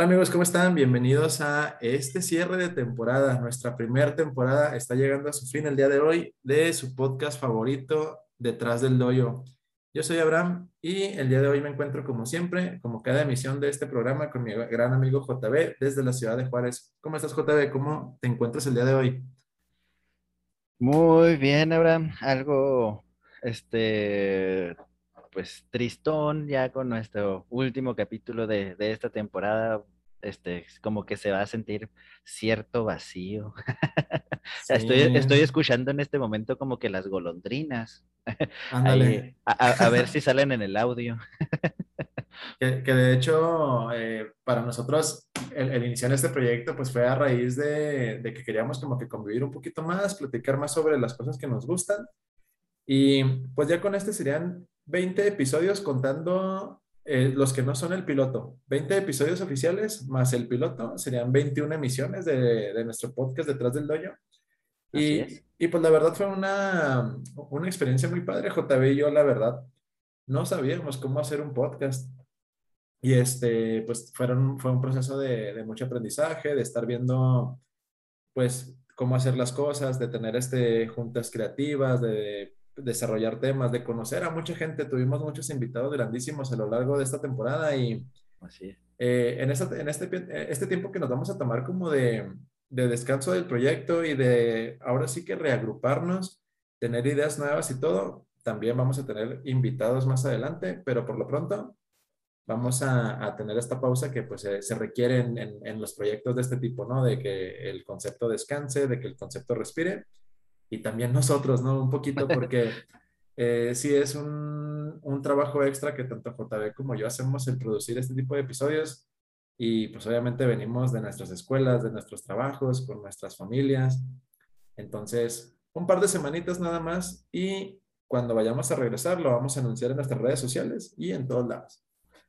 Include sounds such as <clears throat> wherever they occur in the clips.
Hola amigos, ¿cómo están? Bienvenidos a este cierre de temporada. Nuestra primera temporada está llegando a su fin el día de hoy de su podcast favorito, Detrás del Doyo. Yo soy Abraham y el día de hoy me encuentro como siempre, como cada emisión de este programa, con mi gran amigo JB desde la ciudad de Juárez. ¿Cómo estás JB? ¿Cómo te encuentras el día de hoy? Muy bien, Abraham. Algo, este, pues tristón ya con nuestro último capítulo de, esta temporada. Este, como que se va a sentir cierto vacío. <laughs> estoy, estoy escuchando en este momento como que las golondrinas. <laughs> Ahí, a, ver <laughs> si salen en el audio. que, de hecho, eh, para nosotros, el, iniciar este proyecto, pues fue a raíz de, de, que queríamos como que convivir un poquito más, platicar más sobre las cosas que nos gustan. Y pues ya con este serían 20 episodios contando eh, los que no son el piloto. 20 episodios oficiales más el piloto serían 21 emisiones de, de nuestro podcast detrás del dojo. Y, y, pues la verdad fue una, una experiencia muy padre. JB y yo, la verdad, no sabíamos cómo hacer un podcast. Y este, pues fueron, fue un proceso de, de mucho aprendizaje, de estar viendo, pues, cómo hacer las cosas, de tener este, juntas creativas, de desarrollar temas, de conocer a mucha gente. Tuvimos muchos invitados grandísimos a lo largo de esta temporada y Así eh, en, en este, este tiempo que nos vamos a tomar como de, de, descanso del proyecto y de ahora sí que reagruparnos, tener ideas nuevas y todo, también vamos a tener invitados más adelante, pero por lo pronto vamos a, a tener esta pausa que pues se, requiere en, en los proyectos de este tipo, ¿no? De que el concepto descanse, de que el concepto respire y también nosotros, ¿no? Un poquito <laughs> porque eh, sí es un, un, trabajo extra que tanto JB como yo hacemos el producir este tipo de episodios y pues obviamente venimos de nuestras escuelas, de nuestros trabajos, con nuestras familias. Entonces, un par de semanitas nada más y cuando vayamos a regresar lo vamos a anunciar en nuestras redes sociales y en todos lados.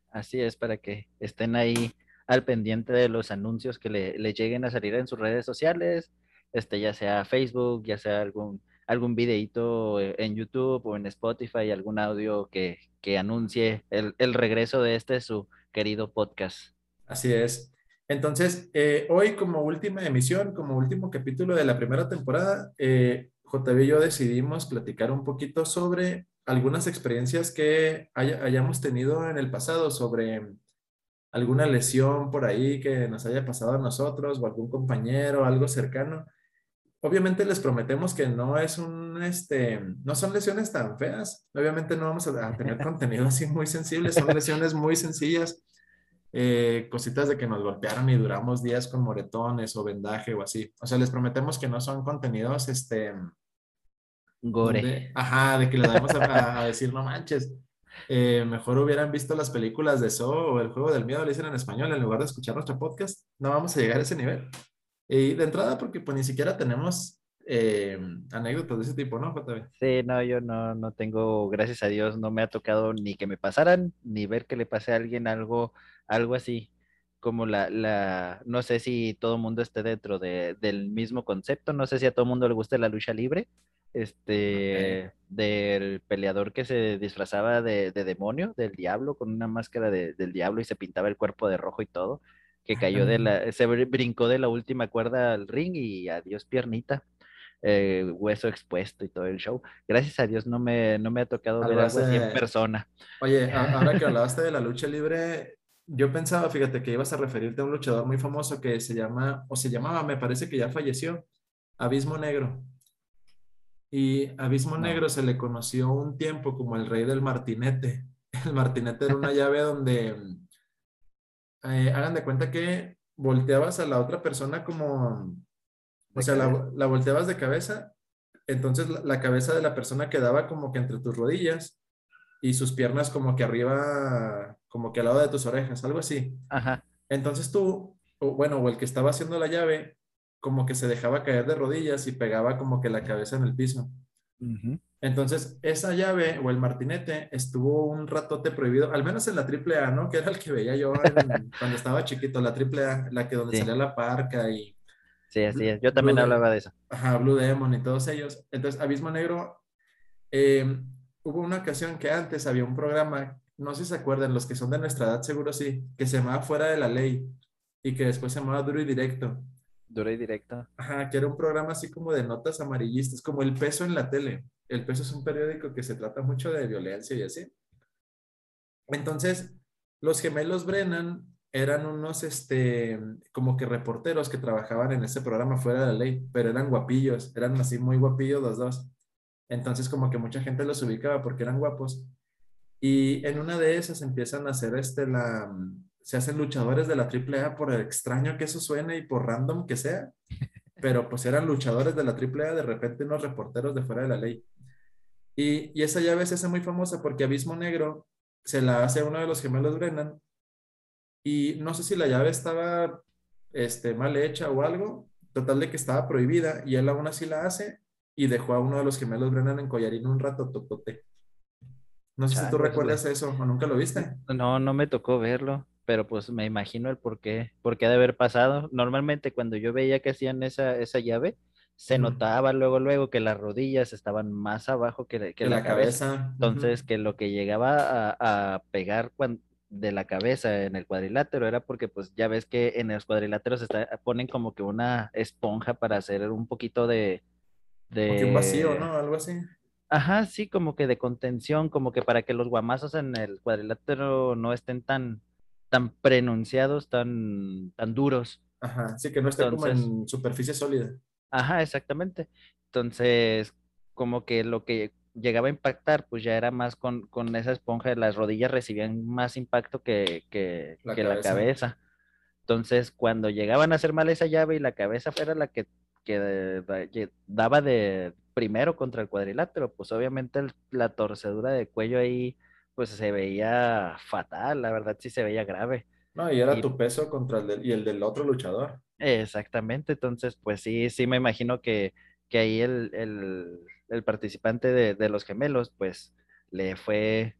Así es, para que estén ahí al pendiente de los anuncios que le, le lleguen a salir en sus redes sociales este, ya sea Facebook, ya sea algún, algún videíto eh, en YouTube o en Spotify, algún audio que, que anuncie el, el, regreso de este su querido podcast. Así es. Entonces, eh, hoy como última emisión, como último capítulo de la primera temporada, eh, y yo decidimos platicar un poquito sobre algunas experiencias que hayamos tenido en el pasado, sobre alguna lesión por ahí que nos haya pasado a nosotros o algún compañero, algo cercano obviamente les prometemos que no es un, este, no son lesiones tan feas. Obviamente no vamos a, tener <laughs> contenido así muy sensible, son lesiones muy sencillas. Eh, cositas de que nos golpearon y duramos días con moretones o vendaje o así. O sea, les prometemos que no son contenidos, este... Gore. ajá, de que les vamos a, decir, no manches. Eh, mejor hubieran visto las películas de So o El Juego del Miedo, lo dicen en español, en lugar de escuchar nuestro podcast. No vamos a llegar a ese nivel. Y de entrada, porque pues ni siquiera tenemos eh, anécdotas de ese tipo, ¿no, JB? Sí, no, yo no, no tengo, gracias a Dios, no me ha tocado ni que me pasaran, ni ver que le pase a alguien algo, algo así, como la, la, no sé si todo el mundo esté dentro de, del mismo concepto, no sé si a todo el mundo le gusta la lucha libre, este, del peleador que se disfrazaba de, de, demonio, del diablo, con una máscara de, del diablo y se pintaba el cuerpo de rojo y todo que cayó de la, se brincó de la última cuerda al ring y adiós piernita, eh, hueso expuesto y todo el show. Gracias a Dios no me, no me ha tocado ver algo así en persona. Oye, <laughs> ahora que hablaste de la lucha libre, yo pensaba, fíjate, que ibas a referirte a un luchador muy famoso que se llama, o se llamaba, me parece que ya falleció, Abismo Negro. Y Abismo Negro se le conoció un tiempo como el rey del martinete. <laughs> El martinete era una <laughs> llave donde eh, hagan de cuenta que volteabas a la otra persona como, o sea, la, volteabas de cabeza, entonces la, cabeza de la persona quedaba como que entre tus rodillas y sus piernas como que arriba, como que al lado de tus orejas, algo así. Ajá. Entonces tú, o bueno, o el que estaba haciendo la llave, como que se dejaba caer de rodillas y pegaba como que la cabeza en el piso. Entonces, esa llave o el martinete estuvo un ratote prohibido, al menos en la AAA, ¿no? <laughs> Que era el que veía yo cuando estaba chiquito, la AAA, la que donde salía la parca y... Sí, así es. Yo también hablaba de eso. Ajá, Blue Demon y todos ellos. Entonces, Abismo Negro, em, hubo una ocasión que antes había un programa, no sé si se acuerdan, los que son de nuestra edad seguro sí, que se llamaba Fuera de la Ley. y que después se llamaba Duro y Directo. Duro y Directo. Ajá, que era un programa así como de notas amarillistas, como El Peso en la tele. El Peso es un periódico que se trata mucho de violencia y así. Entonces, los gemelos Brennan eran unos, este, como que reporteros que trabajaban en ese programa fuera de la ley, pero eran guapillos, eran así muy guapillos los dos. Entonces, como que mucha gente los ubicaba porque eran guapos. Y en una de esas empiezan a hacer este, la, se hacen luchadores de la AAA por extraño que eso suene y por random que sea, <laughs> pero pues eran luchadores de la AAA, de repente unos reporteros de fuera de la ley. Y, y esa llave se hace muy famosa porque Abismo Negro se la hace uno de los gemelos Brennan y no sé si la llave estaba este, mal hecha o algo, total de que estaba prohibida y él aún así la hace y dejó a uno de los gemelos Brennan en collarín un rato totote. No sé si tú recuerdas eso o nunca lo viste. No, no me tocó verlo, pero pues me imagino el por qué, por qué ha de haber pasado. Normalmente cuando yo veía que hacían esa, esa llave, se notaba luego, luego que las rodillas estaban más abajo que, que la, cabeza. Entonces, que lo que llegaba a, a pegar cuando, de la cabeza en el cuadrilátero era porque pues ya ves que en los cuadriláteros está, ponen como que una esponja para hacer un poquito de... de... un vacío, ¿no? Algo así. Ajá, sí, como que de contención, como que para que los guamazos en el cuadrilátero no estén tan, tan prenunciados, tan, tan duros. Ajá, sí, que no estén como en superficie sólida. Ajá, exactamente. Entonces, como que lo que llegaba a impactar, pues ya era más con, con esa esponja, las rodillas recibían más impacto que, que, la, que cabeza. la, cabeza. Entonces, cuando llegaban a hacer mal esa llave y la cabeza fuera la que, que daba de primero contra el cuadrilátero, pues obviamente la torcedura de cuello ahí, pues se veía fatal, la verdad sí se veía grave. No, y era tu peso contra el del, y el del otro luchador. Exactamente, entonces, pues sí, sí me imagino que, que ahí el, el el participante de, los gemelos, pues le fue,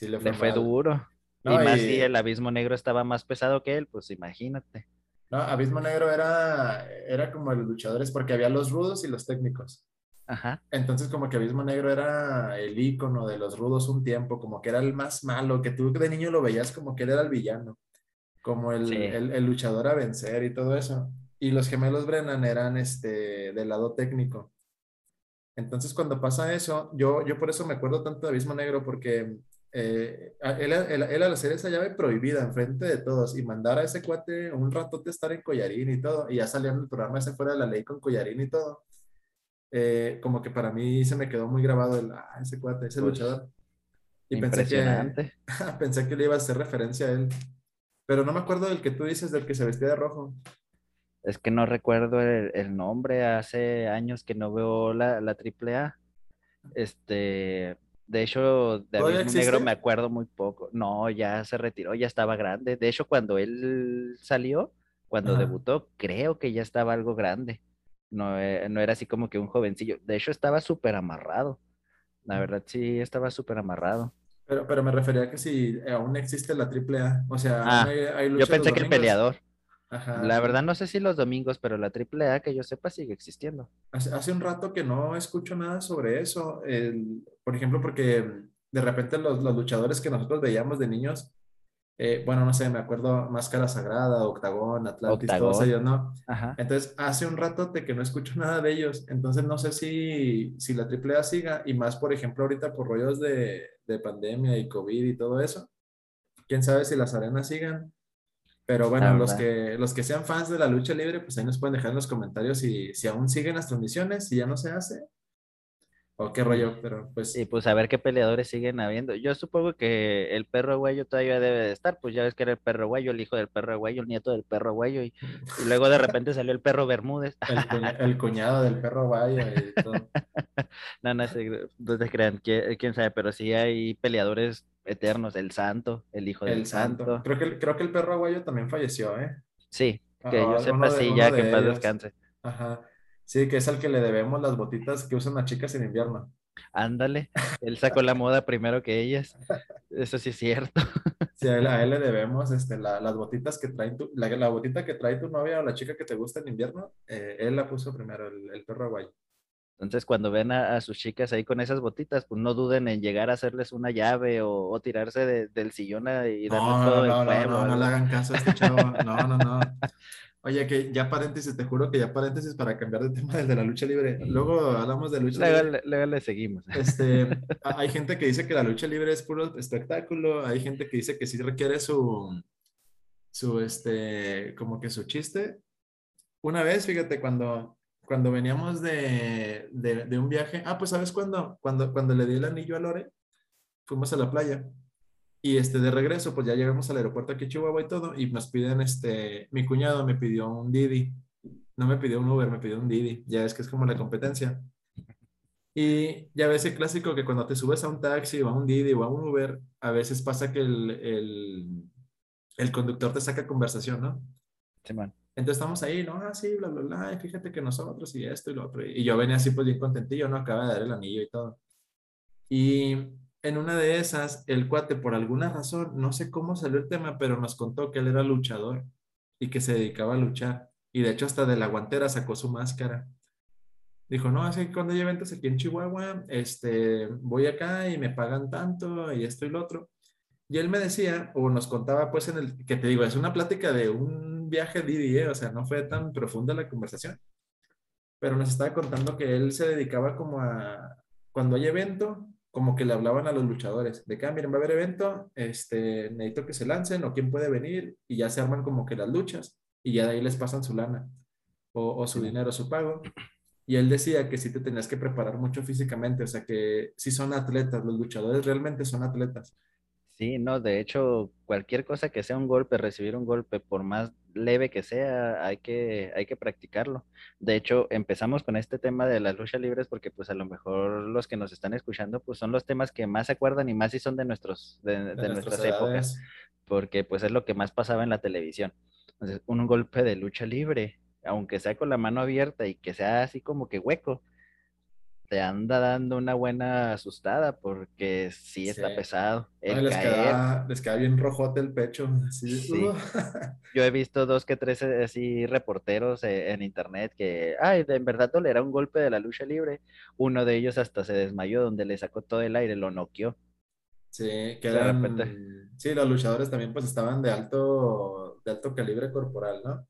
le fue, duro. y más si el abismo negro estaba más pesado que él, pues imagínate. No, Abismo Negro era, era como los luchadores porque había los rudos y los técnicos. Ajá. Entonces como que Abismo Negro era el ícono de los rudos un tiempo, como que era el más malo, que tú de niño lo veías como que él era el villano, como el, el, el luchador a vencer y todo eso. Y los gemelos Brennan eran este, del lado técnico. Entonces, cuando pasa eso, yo, yo por eso me acuerdo tanto de Abismo Negro, porque eh, él, él, al hacer esa llave prohibida enfrente de todos y mandar a ese cuate un ratote estar en collarín y todo, y ya salía en el programa ese fuera de la ley con collarín y todo, eh, como que para mí se me quedó muy grabado el, ah, ese cuate, ese luchador. Y pensé que, <laughs> pensé que le iba a hacer referencia a él. Pero no me acuerdo del que tú dices, del que se vestía de rojo. Es que no recuerdo el, nombre, hace años que no veo la, la AAA. Este, de hecho, de Negro me acuerdo muy poco. No, ya se retiró, ya estaba grande. De hecho, cuando él salió, cuando debutó, creo que ya estaba algo grande. No, eh, no era así como que un jovencillo. De hecho, estaba súper amarrado. La verdad, sí, estaba súper amarrado. Pero, pero me refería a que si aún existe la AAA. O sea, ah, hay, yo pensé que el peleador. La verdad no sé si los domingos, pero la AAA que yo sepa sigue existiendo. Hace, un rato que no escucho nada sobre eso. por ejemplo, porque de repente los, luchadores que nosotros veíamos de niños, eh, bueno, no sé, me acuerdo Máscara Sagrada, Octagón, Atlantis, todos ellos, ¿no? Entonces, hace un rato que no escucho nada de ellos. Entonces, no sé si, si la AAA siga y más, por ejemplo, ahorita por rollos de, de pandemia y COVID y todo eso. Quién sabe si las arenas sigan pero bueno, los que, los que sean fans de la lucha libre, pues ahí nos pueden dejar en los comentarios si, si aún siguen las transmisiones, si ya no se hace, o qué rollo, pero pues... Y pues a ver qué peleadores siguen habiendo. Yo supongo que el perro aguayo todavía debe de estar, pues ya ves que era el perro aguayo, el hijo del perro aguayo, el nieto del perro aguayo, y, luego de repente salió el perro Bermúdez. El, cuñado del perro aguayo y todo. <laughs> no, no, no te crean, quién sabe, pero sí hay peleadores eternos, el santo, el hijo del santo. Creo, que, creo que el perro aguayo también falleció, ¿eh? Sí, que yo sepa, sí, ya que en paz descanse. Ajá. Sí, que es al que le debemos las botitas que usan las chicas en invierno. Ándale, <laughs> él sacó la moda primero que ellas. Eso sí es cierto. Sí, a él, le debemos este, las botitas que trae tu, la, botita que trae tu novia o la chica que te gusta en invierno, eh, él la puso primero, el, el perro aguayo. Entonces, cuando ven a, sus chicas ahí con esas botitas, pues no duden en llegar a hacerles una llave o, tirarse del sillón y darle no, todo no, el no, no, no, le hagan caso a este chavo. No, no, no. <laughs> Oye, que ya paréntesis, te juro que ya paréntesis para cambiar de tema desde la lucha libre. Luego hablamos de lucha libre. Luego le seguimos. Este, <laughs> hay gente que dice que la lucha libre es puro espectáculo, hay gente que dice que sí requiere su, su, este, como que su chiste. Una vez, fíjate, cuando cuando veníamos de, de, un viaje, ah, pues sabes cuándo, cuando, cuando le di el anillo a Lore, fuimos a la playa y este de regreso, pues ya llegamos al aeropuerto aquí en Chihuahua y todo, y nos piden, este, mi cuñado me pidió un Didi, no me pidió un Uber, me pidió un Didi, ya es que es como la competencia. Y ya ves el clásico que cuando te subes a un taxi o a un Didi o a un Uber, a veces pasa que el, el, el conductor te saca conversación, ¿no? Sí, man. Entonces estamos ahí, no, ah, sí, bla, bla, bla, y fíjate que nosotros y esto y lo otro. Y yo venía así pues bien contentillo, ¿no? Acaba de dar el anillo y todo. Y en una de esas, el cuate, por alguna razón, no sé cómo salió el tema, pero nos contó que él era luchador y que se dedicaba a luchar. Y de hecho hasta de la guantera sacó su máscara. Dijo, no, así que cuando hay eventos aquí en Chihuahua, este, voy acá y me pagan tanto y esto y lo otro. Y él me decía, o nos contaba pues en el, que te digo, es una plática de un viaje Didi, ¿eh? o sea, no fue tan profunda la conversación, pero nos estaba contando que él se dedicaba como a, cuando hay evento, como que le hablaban a los luchadores, de que, ah, miren, va a haber evento, este, necesito que se lancen o quién puede venir, y ya se arman como que las luchas, y ya de ahí les pasan su lana, o, o su dinero, su pago. Y él decía que sí te tenías que preparar mucho físicamente, o sea que sí son atletas, los luchadores realmente son atletas. Sí, no, de hecho, cualquier cosa que sea un golpe, recibir un golpe, por más leve que sea, hay que, hay que practicarlo. De hecho, empezamos con este tema de las luchas libres porque pues a lo mejor los que nos están escuchando pues son los temas que más se acuerdan y más si son de, nuestros, de, nuestras épocas, porque pues es lo que más pasaba en la televisión. Entonces, un golpe de lucha libre, aunque sea con la mano abierta y que sea así como que hueco, te anda dando una buena asustada porque sí está pesado. Les, Queda, les, Queda, bien rojote el pecho. Yo he visto dos que tres eh, así reporteros eh, en internet que, ay, en verdad tolera un golpe de la lucha libre. Uno de ellos hasta se desmayó donde le sacó todo el aire, lo noqueó. Sí, que Sí, los luchadores también pues estaban de alto, de alto calibre corporal, ¿no?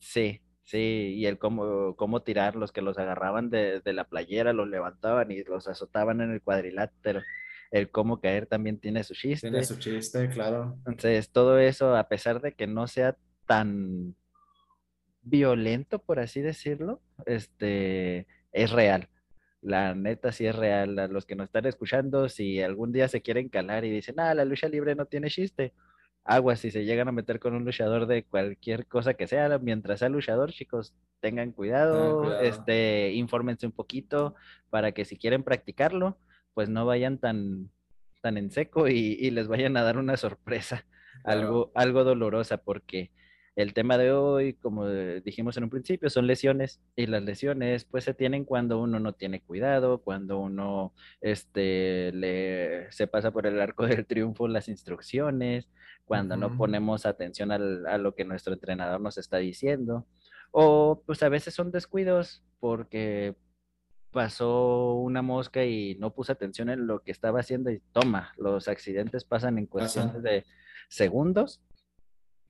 Sí, Sí, y el cómo, cómo tirar, los que los agarraban de, la playera, los levantaban y los azotaban en el cuadrilátero. El cómo caer también tiene su chiste. Tiene su chiste, claro. Entonces, todo eso, a pesar de que no sea tan violento, por así decirlo, este, es real. La neta sí es real. los que nos están escuchando, si algún día se quieren calar y dicen, ah, la lucha libre no tiene chiste, aguas si se llegan a meter con un luchador de cualquier cosa que sea, mientras sea luchador, chicos, tengan cuidado, este, infórmense un poquito para que si quieren practicarlo, pues no vayan tan, tan en seco y, les vayan a dar una sorpresa, algo, algo dolorosa, porque el tema de hoy, como dijimos en un principio, son lesiones y las lesiones pues se tienen cuando uno no tiene cuidado, cuando uno este, le, se pasa por el arco <laughs> del triunfo las instrucciones, cuando no ponemos atención al, a lo que nuestro entrenador nos está diciendo. O pues a veces son descuidos porque pasó una mosca y no puse atención en lo que estaba haciendo y toma, los accidentes pasan en cuestiones de segundos.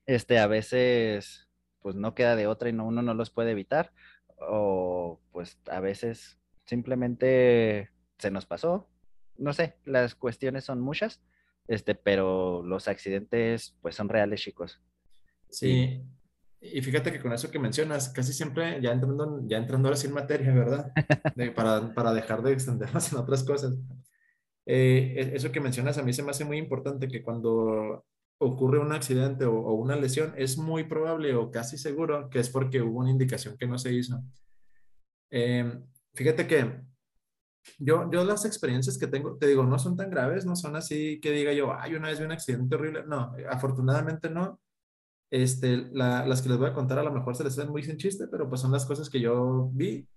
Este, a veces pues no queda de otra y no, uno no los puede evitar. O pues a veces simplemente se nos pasó. No sé, las cuestiones son muchas este, pero los accidentes pues son reales, chicos. Sí. Y fíjate que con eso que mencionas, casi siempre, ya entrando, ya entrando ahora sin materia, ¿verdad? <laughs> para, para, dejar de extendernos en otras cosas. Eh, e, eso que mencionas a mí se me hace muy importante que cuando ocurre un accidente o, una lesión, es muy probable o casi seguro que es porque hubo una indicación que no se hizo. Eh, fíjate que yo, yo las experiencias que tengo, te digo, no son tan graves, no son así que diga yo, ay, una vez vi un accidente horrible. No, afortunadamente no. Este, las que les voy a contar a lo mejor se les hacen muy sin chiste, pero pues son las cosas que yo vi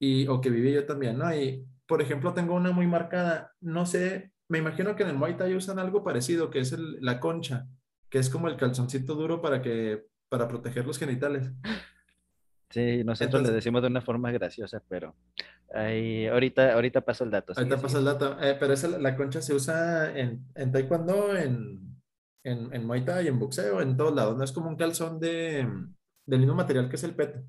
y, o que viví yo también, ¿no? Y, por ejemplo, tengo una muy marcada, no sé, me imagino que en el Muay Thai usan algo parecido, que es el, la concha, que es como el calzoncito duro para que, para proteger los genitales. Sí, nosotros le decimos de una forma graciosa, pero ahí, ahorita, ahorita paso el dato. Ahorita paso el dato. Eh, pero esa, la concha se usa en, en taekwondo, en, en, en Muay Thai, en boxeo, en todos lados. No es como un calzón de, del mismo material que es el peto.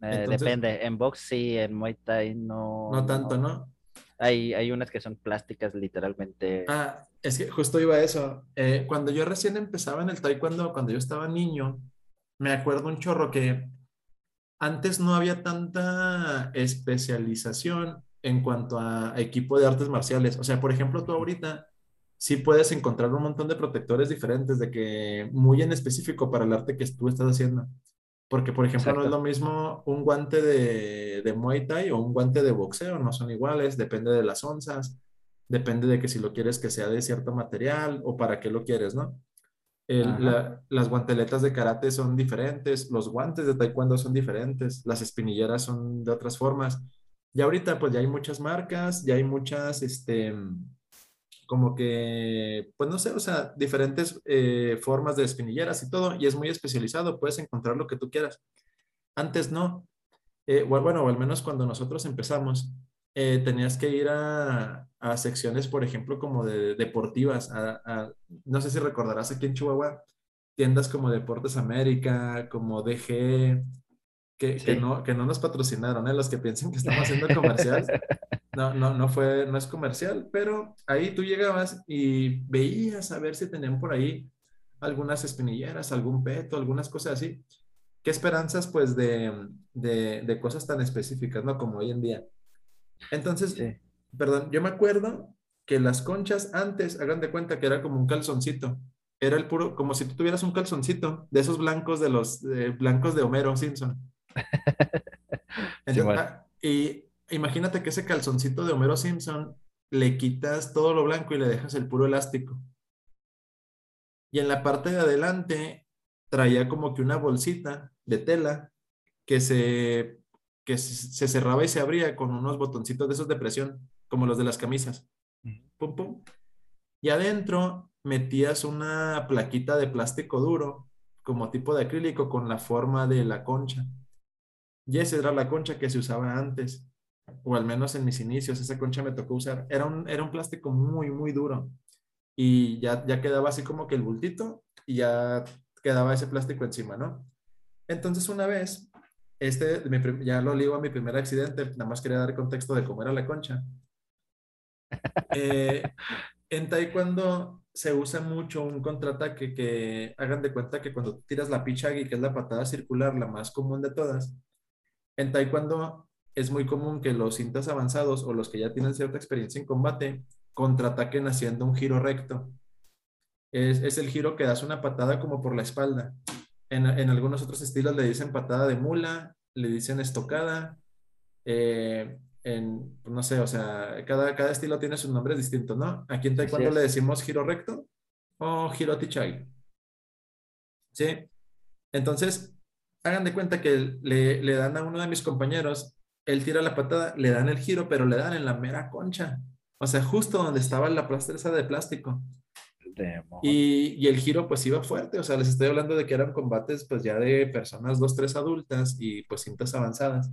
Eh, depende, en box sí, en Muay Thai no. No tanto, ¿no? Hay, hay unas que son plásticas, literalmente. Ah, es que justo iba a eso. Eh, cuando yo recién empezaba en el taekwondo, cuando yo estaba niño, me acuerdo un chorro que antes no había tanta especialización en cuanto a equipo de artes marciales. O sea, por ejemplo, tú ahorita sí puedes encontrar un montón de protectores diferentes de que muy en específico para el arte que tú estás haciendo. Porque, por ejemplo, no es lo mismo un guante de, de Muay Thai o un guante de boxeo, no son iguales, depende de las onzas, depende de que si lo quieres que sea de cierto material o para qué lo quieres, ¿no? las guanteletas de karate son diferentes, los guantes de taekwondo son diferentes, las espinilleras son de otras formas. Y ahorita pues ya hay muchas marcas, ya hay muchas, este, como que, pues no sé, o sea, diferentes eh, formas de espinilleras y todo, y es muy especializado, puedes encontrar lo que tú quieras. Antes no. Eh, bueno, o al menos cuando nosotros empezamos, eh, tenías que ir a, a, secciones, por ejemplo, como de deportivas. no sé si recordarás aquí en Chihuahua, tiendas como Deportes América, como DG, que, que, no, que no nos patrocinaron, ¿eh? los que piensen que estamos haciendo <laughs> comercial. No, no, no fue, no es comercial, pero ahí tú llegabas y veías a ver si tenían por ahí algunas espinilleras, algún peto, algunas cosas así. ¿Qué esperanzas, pues, de, de, de cosas tan específicas, ¿no? Como hoy en día. Entonces, perdón, yo me acuerdo que las conchas antes, hagan de cuenta que era como un calzoncito. Era el puro, como si tú tuvieras un calzoncito de esos blancos de los blancos de Homero Simpson. <laughs> Ah, y imagínate que ese calzoncito de Homero Simpson le quitas todo lo blanco y le dejas el puro elástico. Y en la parte de adelante traía como que una bolsita de tela que se que se cerraba y se abría con unos botoncitos de esos de presión, como los de las camisas. Pum, pum. Y adentro metías una plaquita de plástico duro, como tipo de acrílico, con la forma de la concha. Y esa era la concha que se usaba antes, o al menos en mis inicios, esa concha me tocó usar. Era un, era un plástico muy, muy duro. Y ya, ya quedaba así como que el bultito y ya quedaba ese plástico encima, ¿no? Entonces una vez este, ya lo ligo a mi primer accidente, nada más quería dar contexto de cómo era la concha. <laughs> Eh, en taekwondo se usa mucho un contraataque que hagan de cuenta que cuando tiras la pichagi, que es la patada circular, la más común de todas, en taekwondo es muy común que los cintas avanzados o los que ya tienen cierta experiencia en combate contraataquen haciendo un giro recto. Es, es el giro que das una patada como por la espalda en, algunos otros estilos le dicen patada de mula, le dicen estocada. Eh, en, no sé, o sea, cada, cada estilo tiene sus nombres distintos, ¿no? Aquí en Taekwondo le decimos giro recto o giro tichai. ¿Sí? Entonces, hagan de cuenta que le, le, dan a uno de mis compañeros, él tira la patada, le dan el giro, pero le dan en la mera concha. O sea, justo donde estaba la plastreza de plástico. Y, el giro pues iba fuerte, o sea, les estoy hablando de que eran combates pues ya de personas dos, tres adultas y pues cintas avanzadas.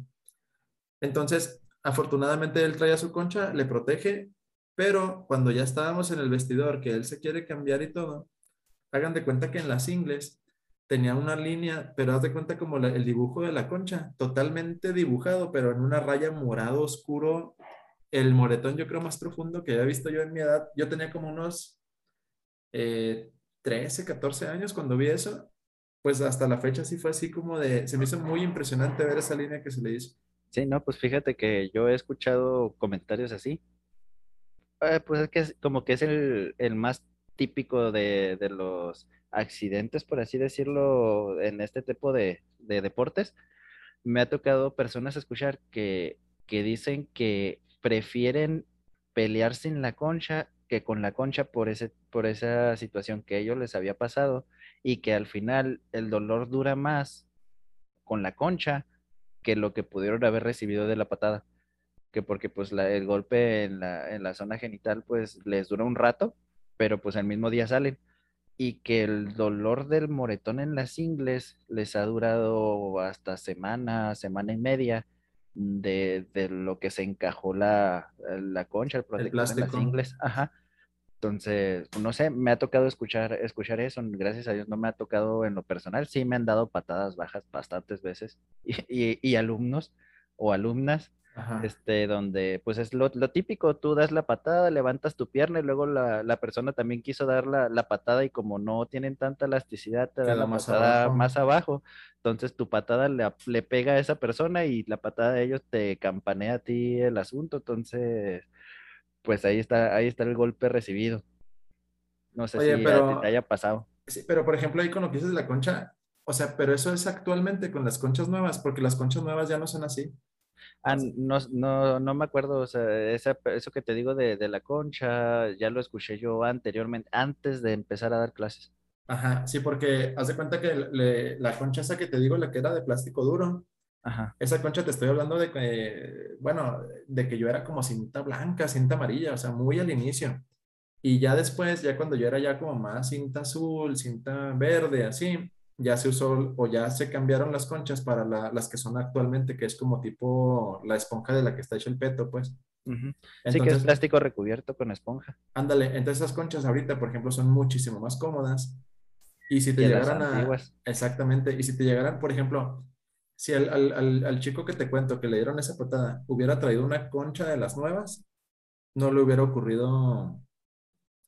Entonces, afortunadamente él traía su concha, le protege, pero cuando ya estábamos en el vestidor, que él se quiere cambiar y todo, hagan de cuenta que en las ingles tenía una línea, pero haz de cuenta como el dibujo de la concha, totalmente dibujado, pero en una raya morado oscuro, el moretón yo creo más profundo que había visto yo en mi edad. Yo tenía como unos 13, eh, 14 años cuando vi eso, pues hasta la fecha sí fue así como de, se me hizo muy impresionante ver esa línea que se le hizo. Sí, no, pues fíjate que yo he escuchado comentarios así. Eh, pues es que es, como que es el, más típico de, los accidentes, por así decirlo, en este tipo de, deportes. Me ha tocado personas escuchar que, que dicen que prefieren pelear sin la concha que con la concha por, ese, por esa situación que ellos les había pasado y que al final el dolor dura más con la concha que lo que pudieron haber recibido de la patada. Que porque pues el golpe en la, en la zona genital pues les dura un rato, pero pues el mismo día salen. Y que el dolor del moretón en las ingles les ha durado hasta semana, semana y media de, de lo que se encajó la, la concha, el protector en las ingles. Ajá. Entonces, no sé, me ha tocado escuchar, escuchar eso, gracias a Dios no me ha tocado en lo personal, sí me han dado patadas bajas bastantes veces <laughs> y, y, y alumnos o alumnas este, donde pues es lo, típico, tú das la patada, levantas tu pierna y luego la, persona también quiso dar la, patada y como no tienen tanta elasticidad, te da la más patada abajo. más abajo. Entonces tu patada le, le, pega a esa persona y la patada de ellos te campanea a ti el asunto. Entonces, pues ahí está, ahí está el golpe recibido. No sé si te haya pasado. Sí, pero por ejemplo ahí con lo que dices de la concha, o sea, pero eso es actualmente con las conchas nuevas, porque las conchas nuevas ya no son así. Ah, no, no, no me acuerdo, o sea, eso que te digo de, la concha, ya lo escuché yo anteriormente, antes de empezar a dar clases. Ajá, sí, porque haz de cuenta que la concha esa que te digo, la que era de plástico duro, Ajá. esa concha te estoy hablando de que, bueno, de que yo era como cinta blanca, cinta amarilla, o sea, muy al inicio. Y ya después, ya cuando yo era ya como más cinta azul, cinta verde, así, ya se usó o ya se cambiaron las conchas para las que son actualmente, que es como tipo la esponja de la que está hecho el peto, pues. sí, que es plástico recubierto con esponja. Ándale, entonces esas conchas ahorita, por ejemplo, son muchísimo más cómodas. Y si te llegaran a... Exactamente, y si te llegaran, por ejemplo, si al, al, al, chico que te cuento que le dieron esa patada hubiera traído una concha de las nuevas, no le hubiera ocurrido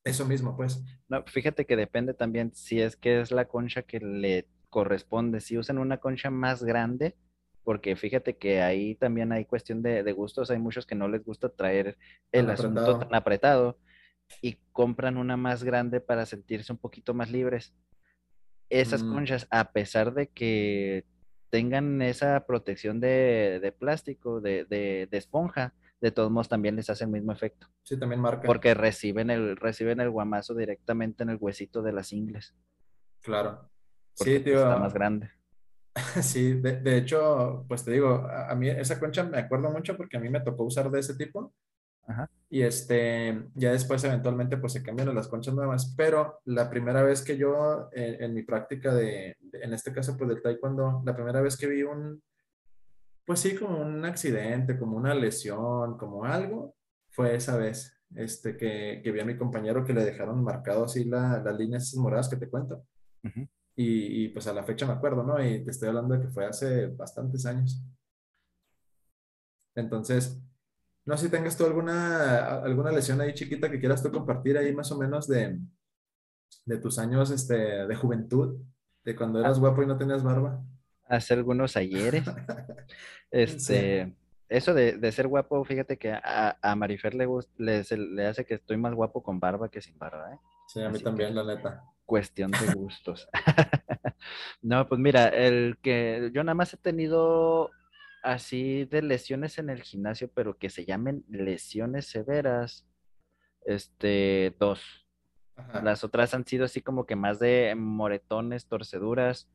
eso mismo, pues. No, fíjate que depende también si es que es la concha que le corresponde. Si usan una concha más grande, porque fíjate que ahí también hay cuestión de, gustos. Hay muchos que no les gusta traer el asunto tan apretado y compran una más grande para sentirse un poquito más libres. Esas mm. conchas, a pesar de que tengan esa protección de, plástico, de, de, esponja, de todos modos también les hace el mismo efecto. Sí, también marca. Porque reciben el, reciben el guamazo directamente en el huesito de las ingles. Claro. sí, pues, tío. Está más grande. <laughs> Sí, de, hecho, pues te digo, a, mí esa concha me acuerdo mucho porque a mí me tocó usar de ese tipo. Ajá. Y este, ya después eventualmente pues se cambian las conchas nuevas, pero la primera vez que yo en, mi práctica de, en este caso pues del taekwondo, la primera vez que vi un, pues sí, como un accidente, como una lesión, como algo, fue esa vez este, que, que vi a mi compañero que le dejaron marcado así la, las líneas moradas que te cuento. y, y, pues a la fecha me acuerdo, ¿no? Y te estoy hablando de que fue hace bastantes años. Entonces, no sé si tengas tú alguna, alguna lesión ahí chiquita que quieras tú compartir ahí más o menos de, de tus años este, de juventud, de cuando eras ah. guapo y no tenías barba hace algunos ayeres. <laughs> Este, eso de, ser guapo, fíjate que a, a Marifer le, le, hace que estoy más guapo con barba que sin barba, ¿eh? Sí, a mí también, la neta. Cuestión de <laughs> gustos. <laughs> no, pues mira, el que yo nada más he tenido así de lesiones en el gimnasio, pero que se llamen lesiones severas, este, dos. Las otras han sido así como que más de moretones, torceduras,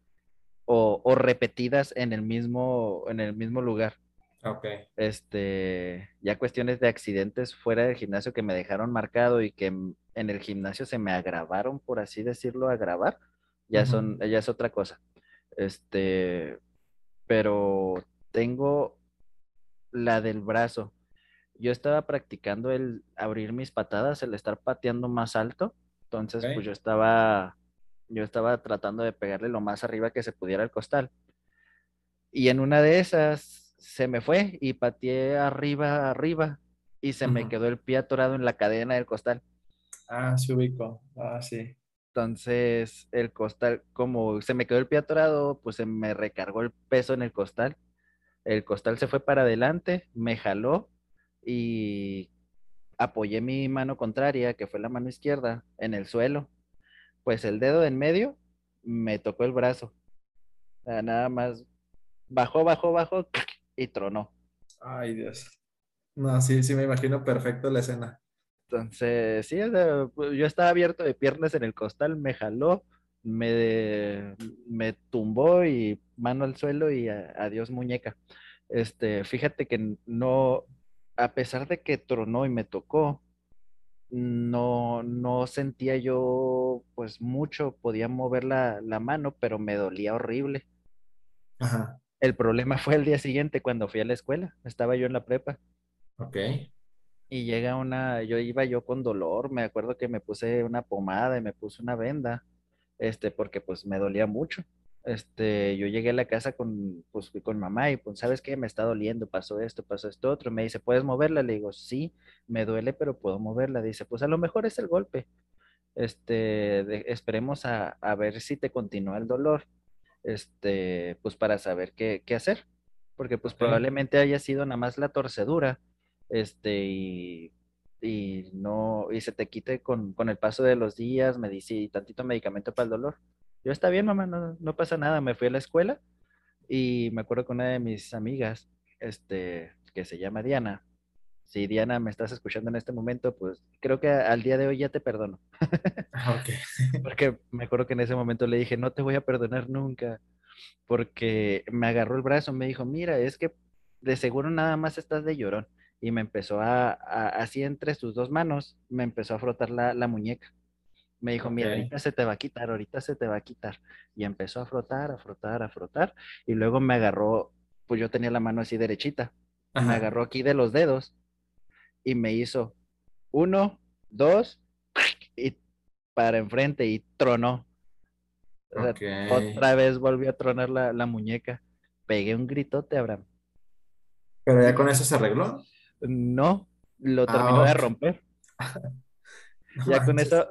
o, repetidas en el mismo, en el mismo lugar. Este, ya cuestiones de accidentes fuera del gimnasio que me dejaron marcado y que en el gimnasio se me agravaron, por así decirlo, agravar, ya son, ya es otra cosa. Este, pero tengo la del brazo. Yo estaba practicando el abrir mis patadas, el estar pateando más alto. Entonces, pues yo estaba yo estaba tratando de pegarle lo más arriba que se pudiera al costal. Y en una de esas se me fue y pateé arriba, arriba y se me quedó el pie atorado en la cadena del costal. Ah, se ubicó. Ah, sí. Entonces, el costal, como se me quedó el pie atorado, pues se me recargó el peso en el costal. El costal se fue para adelante, me jaló y apoyé mi mano contraria, que fue la mano izquierda, en el suelo pues el dedo en medio me tocó el brazo. nada más bajó, bajó, bajó y tronó. Ay, Dios. No, sí, sí me imagino perfecto la escena. Entonces, sí, pues, yo estaba abierto de piernas en el costal, me jaló, me, me tumbó y mano al suelo y adiós muñeca. Este, fíjate que no, a pesar de que tronó y me tocó, no, no sentía yo pues mucho, podía mover la, la mano, pero me dolía horrible. Ajá. El problema <laughs> fue el día siguiente cuando fui a la escuela, estaba yo en la prepa. Ok. Y llega una, yo iba yo con dolor, me acuerdo que me puse una pomada y me puse una venda, este, porque pues me dolía mucho. Este, yo llegué a la casa con, pues, con mamá y pues, ¿sabes qué? Me está doliendo, pasó esto, pasó esto otro. Me dice, ¿puedes moverla? Le digo, sí, me duele, pero puedo moverla. Dice, pues a lo mejor es el golpe. Este, esperemos a, a ver si te continúa el dolor este, pues para saber qué, qué hacer, porque pues probablemente haya sido nada más la torcedura, este, y, y no, y se te quite con, con el paso de los días, me dice, tantito medicamento para el dolor. Yo, está bien, mamá, no, no pasa nada, me fui a la escuela y me acuerdo que una de mis amigas, este, que se llama Diana, si Diana me estás escuchando en este momento, pues creo que al día de hoy ya te perdono. Ah, <laughs> porque me acuerdo que en ese momento le dije, no te voy a perdonar nunca, porque me agarró el brazo, me dijo, mira, es que de seguro nada más estás de llorón. Y me empezó a, así entre sus dos manos, me empezó a frotar la, la muñeca. Me dijo, mira, ahorita se te va a quitar, ahorita se te va a quitar. Y empezó a frotar, a frotar, a frotar. Y luego me agarró, pues yo tenía la mano así derechita. Me agarró aquí de los dedos y me hizo uno, dos, y para enfrente y tronó. otra vez volvió a tronar la, muñeca. Pegué un gritote, Abraham. ¿Pero ya con eso se arregló? No, lo ah, terminó de romper. <laughs> ya con eso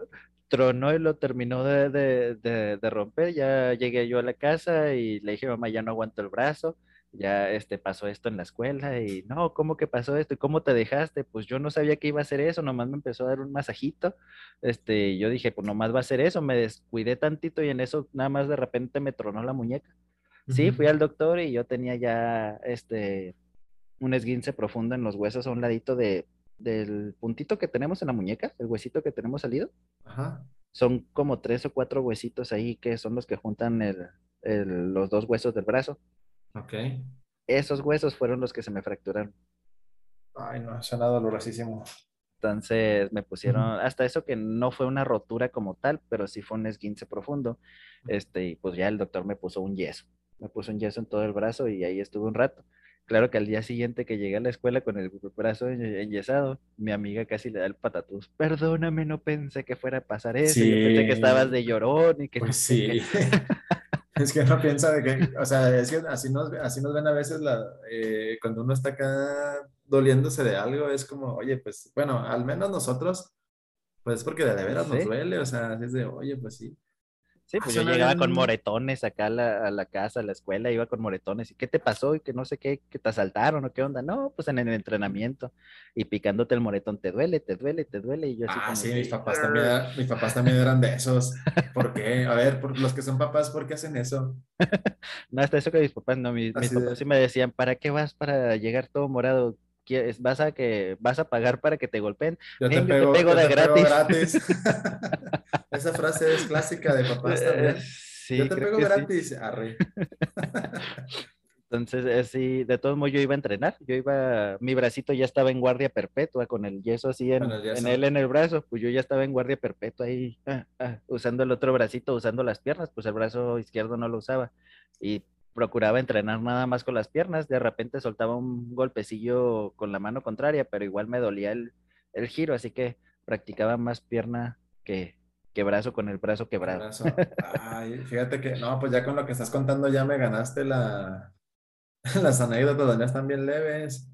tronó y lo terminó de, de, romper. Ya llegué yo a la casa y le dije, mamá, ya no aguanto el brazo ya este, pasó esto en la escuela y no, ¿cómo que pasó esto? ¿Y cómo te dejaste? Pues yo no sabía que iba a hacer eso, nomás me empezó a dar un masajito. Este, yo dije, pues nomás va a hacer eso, me descuidé tantito y en eso nada más de repente me tronó la muñeca. Sí, fui al doctor y yo tenía ya este un esguince profundo en los huesos a un ladito de, del puntito que tenemos en la muñeca, el huesito que tenemos salido. Ajá. Son como tres o cuatro huesitos ahí que son los que juntan los dos huesos del brazo. Ok. Esos huesos fueron los que se me fracturaron. Ay, no, suena dolorosísimo. Entonces me pusieron, hasta eso que no fue una rotura como tal, pero sí fue un esguince profundo. Este, y pues ya el doctor me puso un yeso. Me puso un yeso en todo el brazo y ahí estuve un rato. Claro que al día siguiente que llegué a la escuela con el brazo enyesado, mi amiga casi le da el patatús. Perdóname, no pensé que fuera a pasar eso. Yo pensé que estabas de llorón y que... Pues sí. <laughs> Es que no piensa de que, o sea, es que así nos, así nos ven a veces la, eh, cuando uno está acá doliéndose de algo, es como, oye, pues, bueno, al menos nosotros, pues porque de, veras nos duele, o sea, es de, oye, pues sí. Sí, pues yo llegaba con moretones acá a la, a la, casa, a la escuela, iba con moretones. ¿Y qué te pasó? Y que no sé qué, que te asaltaron o qué onda. No, pues en el entrenamiento. Y picándote el moretón, te duele, te duele, te duele. Y yo así ah, sí, mis papás, también, mis papás también eran de esos. <laughs> ¿Por qué? A ver, por, los que son papás, ¿por qué hacen eso? <laughs> no, hasta eso que mis papás, no, mis, mis papás sí me decían, ¿para qué vas para llegar todo morado? Vas a que vas a pagar para que te golpeen. Yo te, pego, de gratis. <laughs> Esa frase es clásica de papás eh, también. yo te pego gratis. Arre. Entonces, eh, sí, de todos modos yo iba a entrenar, yo iba, mi bracito ya estaba en guardia perpetua, con el yeso así en, en él en el brazo, pues yo ya estaba en guardia perpetua ahí, ah, ah, usando el otro bracito, usando las piernas, pues el brazo izquierdo no lo usaba. Y procuraba entrenar nada más con las piernas, de repente soltaba un golpecillo con la mano contraria, pero igual me dolía el, giro, así que practicaba más pierna que, que brazo con el brazo quebrado. Ay, fíjate que, no, pues ya con lo que estás contando ya me ganaste la, <laughs> las anécdotas, ya están bien leves.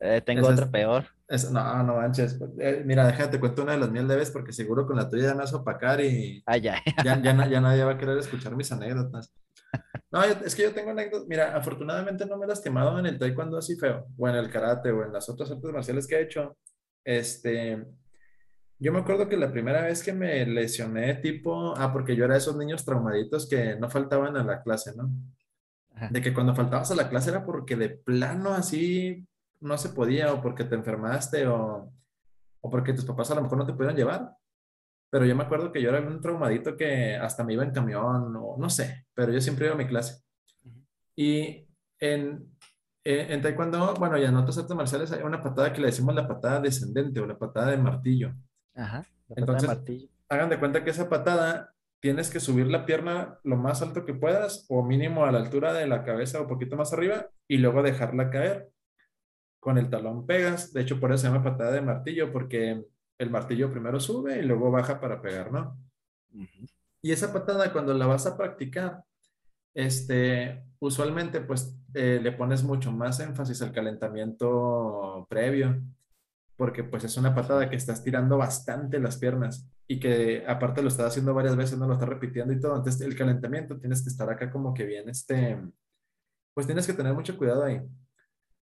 Eh, tengo otra peor. no, no manches. Eh, mira, déjate cuento una de las mías leves porque seguro con la tuya ya me vas a opacar y ah, ya. ya, ya, <laughs> ya nadie va a querer escuchar mis anécdotas. No, es que yo tengo anécdotas. Mira, afortunadamente no me he lastimado en el taekwondo así feo, o en el karate, o en las otras artes marciales que he hecho. Este, yo me acuerdo que la primera vez que me lesioné, tipo, ah, porque yo era de esos niños traumaditos que no faltaban a la clase, ¿no? De que cuando faltabas a la clase era porque de plano así no se podía, o porque te enfermaste, o, o porque tus papás a lo mejor no te pudieron llevar pero yo me acuerdo que yo era un traumadito que hasta me iba en camión o no sé, pero yo siempre iba a mi clase. Y en, en, en, taekwondo, bueno, y en otras artes marciales hay una patada que le decimos la patada descendente o la patada de martillo. Ajá. La patada de Entonces, martillo. hagan de cuenta que esa patada tienes que subir la pierna lo más alto que puedas o mínimo a la altura de la cabeza o poquito más arriba y luego dejarla caer. Con el talón pegas. De hecho, por eso se llama patada de martillo porque el martillo primero sube y luego baja para pegar, ¿no? Y esa patada cuando la vas a practicar, este, usualmente pues eh, le pones mucho más énfasis al calentamiento previo, porque pues es una patada que estás tirando bastante las piernas y que aparte lo estás haciendo varias veces, no lo estás repitiendo y todo. Entonces el calentamiento tienes que estar acá como que bien, este, pues tienes que tener mucho cuidado ahí.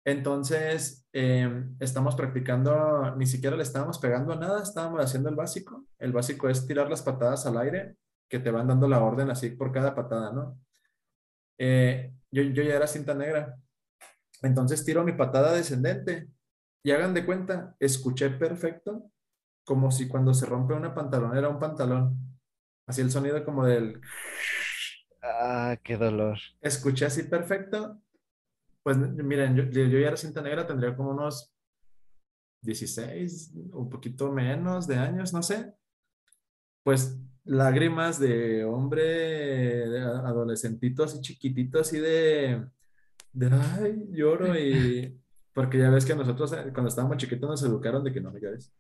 Entonces, eh, estamos practicando, ni siquiera le estábamos pegando a nada, estábamos haciendo el básico. El básico es tirar las patadas al aire, que te van dando la orden así por cada patada, ¿no? Eh, yo, yo ya era cinta negra. Entonces tiro mi patada descendente y hagan de cuenta, escuché perfecto, como si cuando se rompe una pantalonera un pantalón. Así el sonido como del... Ah, qué dolor. Escuché así perfecto. Pues miren, yo, yo ya era cinta negra, tendría como unos 16, un poquito menos de años, no sé. Pues lágrimas de hombre de adolescentito así chiquitito, así de, de, ay, lloro y... <laughs> Porque ya ves que nosotros eh, cuando estábamos chiquitos nos educaron de que no me llores.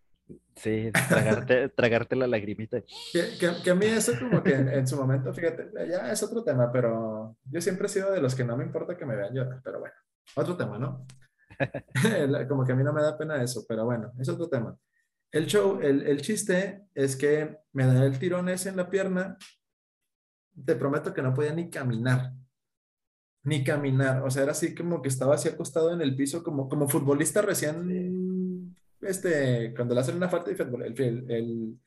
Sí, <laughs> tragarte, tragarte la lagrimita. Que, que, que a mí eso como que en, en, su momento, fíjate, ya es otro tema, pero yo siempre he sido de los que no me importa que me vean llorar, pero bueno, otro tema, ¿no? <laughs> como que a mí no me da pena eso, pero bueno, es otro tema. El show, el, el chiste es que me da el tirón ese en la pierna, te prometo que no podía ni caminar, ni caminar, o sea, era así como que estaba así acostado en el piso, como, como futbolista recién, este, cuando le hacen una falta de fútbol, el, el,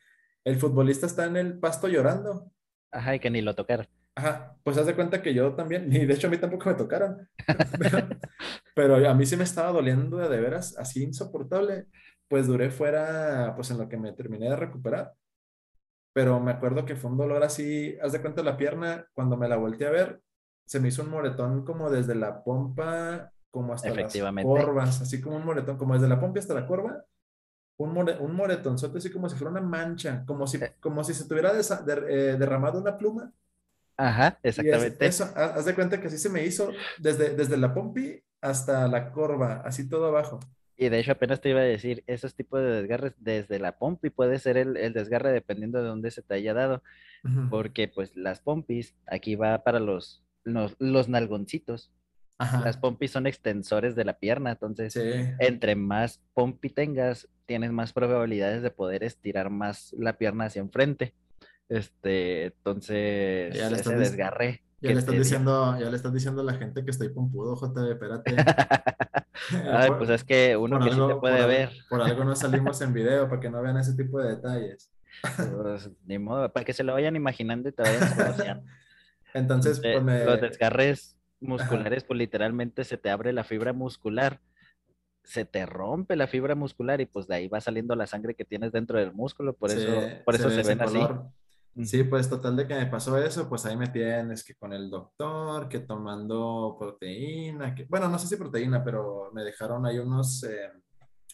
el, futbolista está en el pasto llorando. Ajá, y que ni lo tocaron. Ajá, pues haz de cuenta que yo también, <laughs> y de hecho a mí tampoco me tocaron, <laughs> pero, pero, a mí sí me estaba doliendo de, de veras, así insoportable, pues duré fuera, pues en lo que me terminé de recuperar, pero me acuerdo que fue un dolor así, haz de cuenta la pierna, cuando me la volteé a ver, se me hizo un moretón como desde la pompa, como hasta las corvas, así como un moretón, como desde la pompa hasta la corva, un, more, un moretonzote así como si fuera una mancha, como si, como si se tuviera desa, eh, derramado una pluma. Ajá, exactamente. Es, eso, haz de cuenta que así se me hizo desde, desde la pompi hasta la corva, así todo abajo. Y de hecho apenas te iba a decir, esos tipos de desgarres desde la pompi puede ser el, el desgarre dependiendo de dónde se te haya dado. Uh -huh. Porque pues las pompis, aquí va para los, los, los nalgoncitos. Ajá. Las pompis son extensores de la pierna, entonces sí. entre más pompi tengas, tienes más probabilidades de poder estirar más la pierna hacia enfrente. Este, entonces, ya le ese desgarre. Ya le, estás diciendo, ya le estás diciendo a la gente que estoy pompudo, JB, espérate. <laughs> <laughs> Ay, por, pues es que uno que algo, sí te puede por ver. Por algo no <laughs> salimos en video, para que no vean ese tipo de detalles. Pues, ni modo, para que se lo vayan imaginando y te vayan conociendo. Entonces, pues me... Los desgarres musculares, pues literalmente se te abre la fibra muscular, se te rompe la fibra muscular y pues de ahí va saliendo la sangre que tienes dentro del músculo, por sí, eso, por eso se, se ven así. Sí, pues total de que me pasó eso, pues ahí me tienes que con el doctor, que tomando proteína, que bueno, no sé si proteína, pero me dejaron ahí unos eh,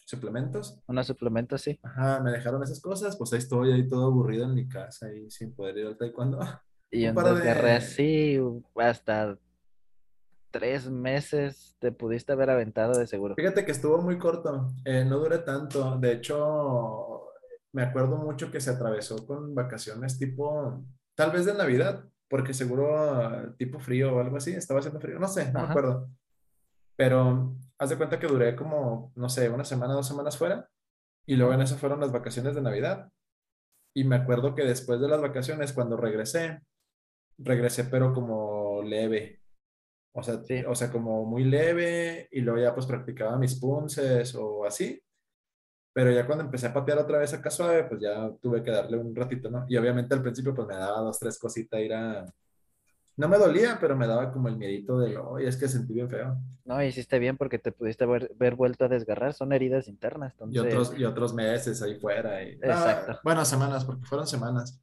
suplementos. Unos suplementos, sí. Ajá, me dejaron esas cosas, pues ahí estoy ahí todo aburrido en mi casa y sin poder ir al taekwondo. <laughs> Y desgarre de... así hasta tres meses te pudiste haber aventado de seguro. Fíjate que estuvo muy corto, eh, no duré tanto, de hecho me acuerdo mucho que se atravesó con vacaciones tipo, tal vez de Navidad, porque seguro tipo frío o algo así, estaba haciendo frío, no sé, no Ajá. me acuerdo. Pero haz de cuenta que duré como, no sé, una semana, dos semanas fuera, y luego en eso fueron las vacaciones de Navidad. Y me acuerdo que después de las vacaciones, cuando regresé, regresé pero como leve. O sea, sí. o sea, como muy leve, y luego ya pues practicaba mis punces o así. Pero ya cuando empecé a patear otra vez acá suave, pues ya tuve que darle un ratito, ¿no? Y obviamente al principio pues me daba dos, tres cositas ir a... No me dolía, pero me daba como el miedito de, oye, es que sentí bien feo. No, hiciste bien porque te pudiste haber, haber vuelto a desgarrar, son heridas internas. Entonces... Y, otros, y otros meses ahí fuera. Y... Exacto. Ah, bueno, semanas, porque fueron semanas.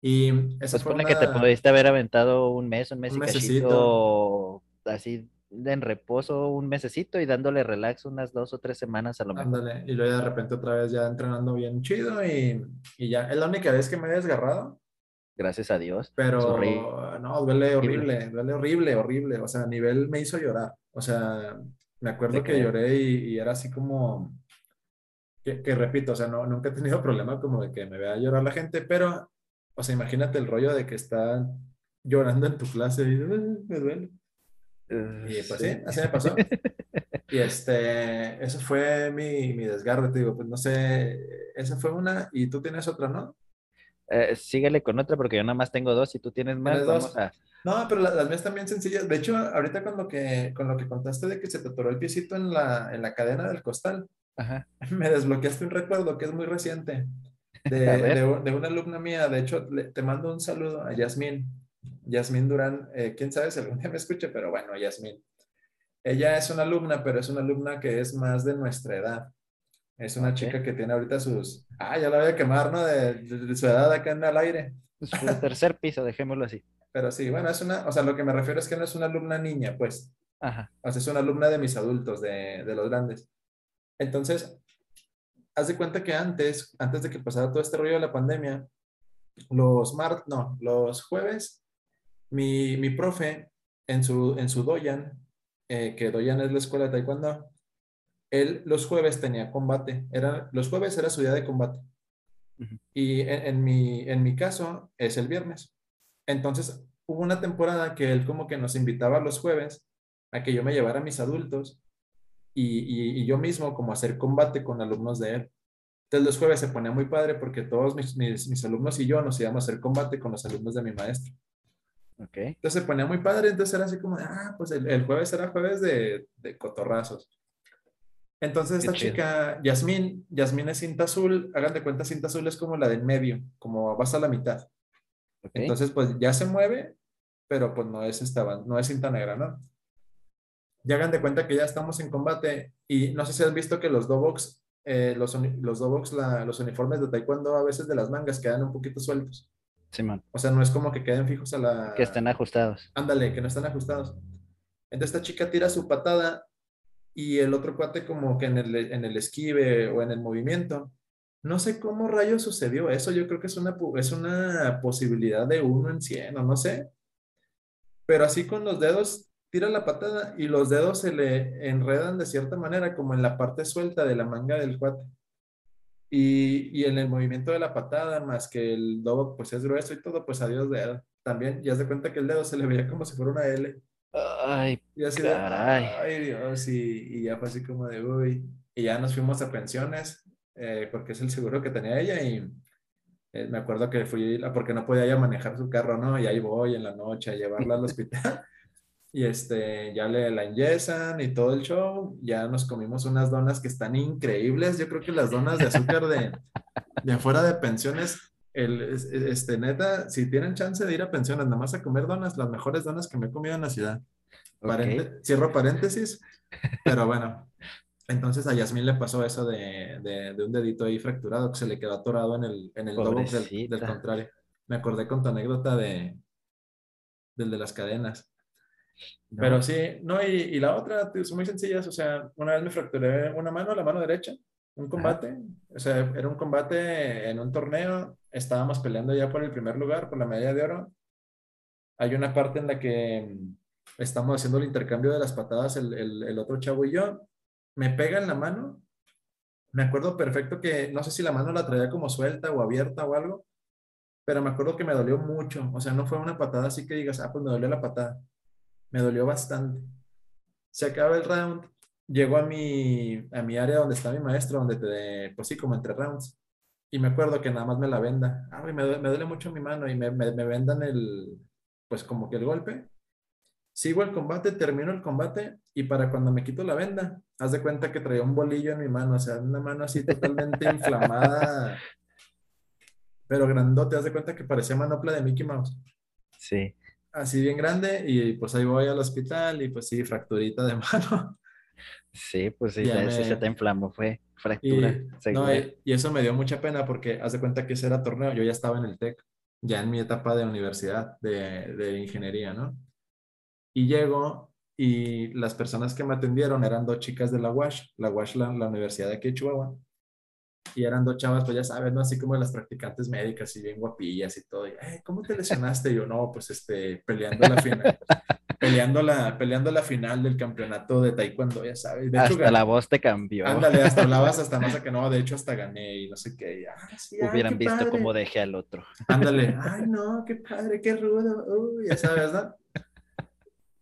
Y esa pues fue una... que te pudiste haber aventado un mes, un mes un y cachito, así en reposo un mesecito y dándole relax unas dos o tres semanas a lo mejor. Ándale, y luego de repente otra vez ya entrenando bien chido y, y ya. Es la única vez que me he desgarrado, Gracias a Dios. Pero no, duele horrible, duele horrible, horrible. O sea, a nivel me hizo llorar. O sea, me acuerdo que lloré y, y era así como, que, que repito, o sea, no, nunca he tenido <laughs> problema como de que me vea llorar la gente, pero, o sea, imagínate el rollo de que están llorando en tu clase y "Ah, me duele. Y pues sí, así me pasó. <laughs> Y este, eso fue mi, mi desgarre, te digo, pues no sé, esa fue una y tú tienes otra, ¿no? Eh, síguele con otra porque yo nada más tengo dos y tú tienes más. ¿Tienes Vamos dos? a... No, pero la- las mías también sencillas. De hecho, ahorita con lo que, con lo que contaste de que se te atoró el piecito en la, en la cadena del costal, Ajá. <laughs> me desbloqueaste un recuerdo que es muy reciente <laughs> de, de de una alumna mía. De hecho, le- te mando un saludo a Yasmín. Yasmín Durán, eh, quién sabe si algún día me escuche, pero bueno, Yasmín. Ella es una alumna, pero es una alumna que es más de nuestra edad. Es una chica que tiene ahorita sus... Ah, ya la voy a quemar, ¿no? De, de- de su edad acá en el aire. Su tercer piso, dejémoslo así. Pero sí, bueno, es una... O sea, lo que me refiero es que no es una alumna niña, pues. Ajá. O sea, es una alumna de mis adultos, de, de los grandes. Entonces, haz de cuenta que antes, antes de que pasara todo este rollo de la pandemia, los mar, no, los jueves, mi, mi profe en su, en su doyan, eh, que doyan es la escuela de taekwondo, él los jueves tenía combate. Era, los jueves era su día de combate. Y en, en mi, en mi caso es el viernes. Entonces, hubo una temporada que él como que nos invitaba los jueves a que yo me llevara a mis adultos y, y- y yo mismo como a hacer combate con alumnos de él. Entonces los jueves se ponía muy padre porque todos mis, mis, mis alumnos y yo nos íbamos a hacer combate con los alumnos de mi maestro. Entonces se ponía muy padre, entonces era así como, de, ah, pues el, el jueves era jueves de, de cotorrazos. Entonces esta chica, Yasmín, Yasmín es cinta azul, hagan de cuenta, cinta azul es como la del medio, como vas a la mitad. Entonces, pues ya se mueve, pero pues no es, esta, no es cinta negra, ¿no? Ya hagan de cuenta que ya estamos en combate y no sé si has visto que los Dobox, eh, los, los Dobox, la- los uniformes de taekwondo a veces de las mangas quedan un poquito sueltos. Simón. O sea, no es como que queden fijos a la... Que estén ajustados. Ándale, que no están ajustados. Entonces esta chica tira su patada y el otro cuate como que en el, en el esquive o en el movimiento. No sé cómo rayos sucedió eso. Yo creo que es una, es una posibilidad de uno en cien o no sé. Pero así con los dedos tira la patada y los dedos se le enredan de cierta manera como en la parte suelta de la manga del cuate. Y, y en el movimiento de la patada, más que el dobo pues es grueso y todo, pues adiós dedo. También, ya se cuenta que el dedo se le veía como si fuera una L. Ay, Y así de, Caray. ay Dios, y, y ya fue así como de, uy. Y ya nos fuimos a pensiones, eh, porque es el seguro que tenía ella y eh, me acuerdo que fui, porque no podía ella manejar su carro, ¿no? Y ahí voy en la noche a llevarla al hospital. <laughs> Y este, ya le la y todo el show. Ya nos comimos unas donas que están increíbles. Yo creo que las donas de azúcar de, de afuera de pensiones, el, es- es- este, neta, si tienen chance de ir a pensiones, nada más a comer donas, las mejores donas que me he comido en la ciudad. Parente- cierro paréntesis, pero bueno. Entonces a Yasmín le pasó eso de, de- de un dedito ahí fracturado que se le quedó atorado en el, en el dobox del, del contrario. Me acordé con tu anécdota de, del de las cadenas. No, Pero sí, no, y, y la otra, son muy sencillas. O sea, una vez me fracturé una mano, la mano derecha, un combate. O sea, era un combate en un torneo. Estábamos peleando ya por el primer lugar, por la medalla de oro. Hay una parte en la que mm, estamos haciendo el intercambio de las patadas, el, el, el otro chavo y yo. Me pega en la mano. Me acuerdo perfecto que no sé si la mano la traía como suelta o abierta o algo, pero me acuerdo que me dolió mucho. O sea, no fue una patada así que digas, ah, pues me dolió la patada me dolió bastante. Se acaba el round, llego a mi, a mi área donde está mi maestro, donde te, pues sí, como entre rounds. Y me acuerdo que nada más me la venda. Ay, me, duele, me duele mucho mi mano y me, me, me vendan el, pues como que el golpe. Sigo el combate, termino el combate y para cuando me quito la venda, haz de cuenta que traía un bolillo en mi mano, o sea, una mano así totalmente <laughs> inflamada, pero grandote, haz de cuenta que parecía manopla de Mickey Mouse sí. Así bien grande y pues ahí voy al hospital y pues sí, fracturita de <laughs> mano. Sí, pues sí, me- se te inflamó, fue Y, fractura. no, segura. y, y eso me dio mucha pena porque haz de cuenta que ese era torneo, yo ya estaba en el TEC, ya en mi etapa de universidad de, de ingeniería, ¿no? Y llego y las personas que me atendieron eran dos chicas de la UASH, la UASH, la, la Universidad de aquí de Chihuahua. Y eran dos chavas, pues ya sabes, ¿no? Así como las practicantes médicas y bien guapillas y todo. Y, ¿Cómo te lesionaste? Y yo, no, pues este, peleando la final. peleando la, peleando la final del campeonato de taekwondo, ya sabes. De hasta la voz te cambió. Ándale, hasta hablabas hasta más a que no, de hecho hasta gané y no sé qué. Ah, Hubieran visto cómo dejé al otro. Ándale, <laughs> ay no, qué padre, qué rudo, uy, ya sabes, ¿no?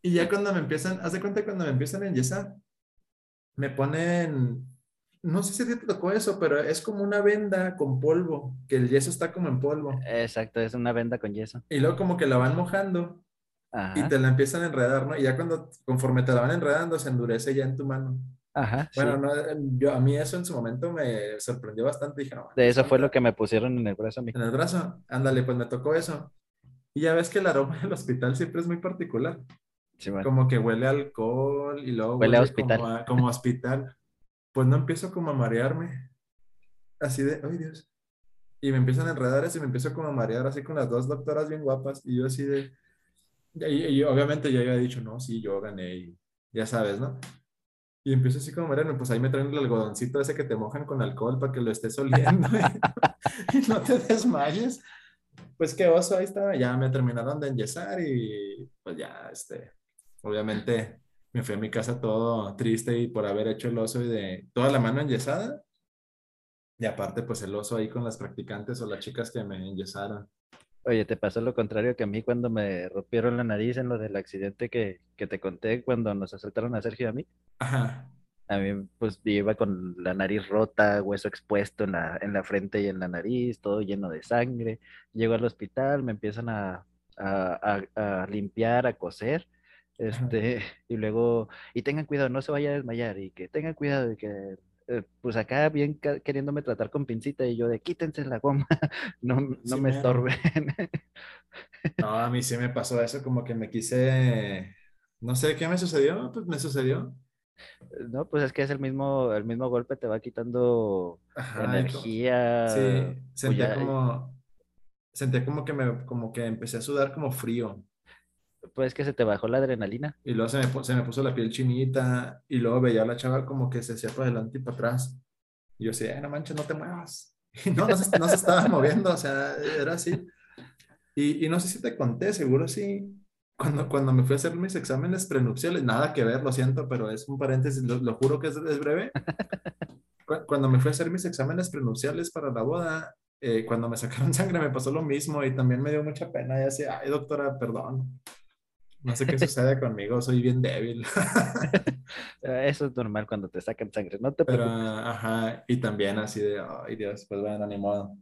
Y ya cuando me empiezan, haz de cuenta cuando me empiezan a enyesar, me ponen, no sé si te tocó eso, pero es como una venda con polvo, que el yeso está como en polvo. Exacto, es una venda con yeso. Y luego como que la van mojando y te la empiezan a enredar, ¿no? Y ya cuando, conforme te la van enredando, se endurece ya en tu mano. Ajá. Bueno, no, yo, a mí eso en su momento me sorprendió bastante. Dije, no, de eso fue lo que me pusieron en el brazo a mí. En el brazo, ándale, pues me tocó eso. Y ya ves que el aroma <laughs> del hospital siempre es muy particular. Como que huele a alcohol y luego huele, a hospital. Como, como hospital. Pues no empiezo como a marearme. Así de, ay Dios. Y me empiezan a enredar así, me empiezo como a marear así con las dos doctoras bien guapas. Y yo así de, y, obviamente yo había dicho, no, sí, yo gané y ya sabes, ¿no? Y empiezo así como marearme, pues ahí me traen el algodoncito ese que te mojan con alcohol para que lo estés oliendo y, <laughs> y no te desmayes. Pues qué oso, ahí estaba, ya me terminaron de enyesar y pues ya, este, obviamente me fui a mi casa todo triste y por haber hecho el oso y de toda la mano enyesada. Y aparte, pues el oso ahí con las practicantes o las chicas que me enyesaron. Oye, te pasó lo contrario que a mí cuando me rompieron la nariz en lo del accidente que, que te conté cuando nos asaltaron a Sergio y a mí. Ajá. A mí, pues, iba con la nariz rota, hueso expuesto en la, en la frente y en la nariz, todo lleno de sangre. Llego al hospital, me empiezan a, a, a limpiar, a coser este, y luego, y tengan cuidado, no se vaya a desmayar, y que tengan cuidado de que, eh, pues acá bien queriéndome tratar con pincita, y yo de quítense la goma, <laughs> no, no me estorben. No, a mí sí me pasó eso, como que me quise, no sé qué me sucedió, pues me sucedió. No, pues es que es el mismo, el mismo golpe te va quitando energía. Sí, sentía como, sentía como que me, como que empecé a sudar como frío pues que se te bajó la adrenalina. Y luego se me, se me puso la piel chinita y luego veía a la chava como que se hacía para adelante y para atrás. Y yo decía, no manches, no te muevas. <laughs> Y no, no se, no se estaba <laughs> moviendo, o sea, era así. Y, y, no sé si te conté, seguro sí. Cuando, cuando me fui a hacer mis exámenes prenupciales, nada que ver, lo siento, pero es un paréntesis, lo, juro que es, es breve. <laughs> Cuando me fui a hacer mis exámenes prenupciales para la boda, eh, cuando me sacaron sangre me pasó lo mismo y también me dio mucha pena. Y así, ay, doctora, perdón. No sé qué sucede conmigo, soy bien débil. <laughs> Eso es normal cuando te sacan sangre, no te preocupes. ajá, y también así de, ay Dios, pues bueno, ni modo.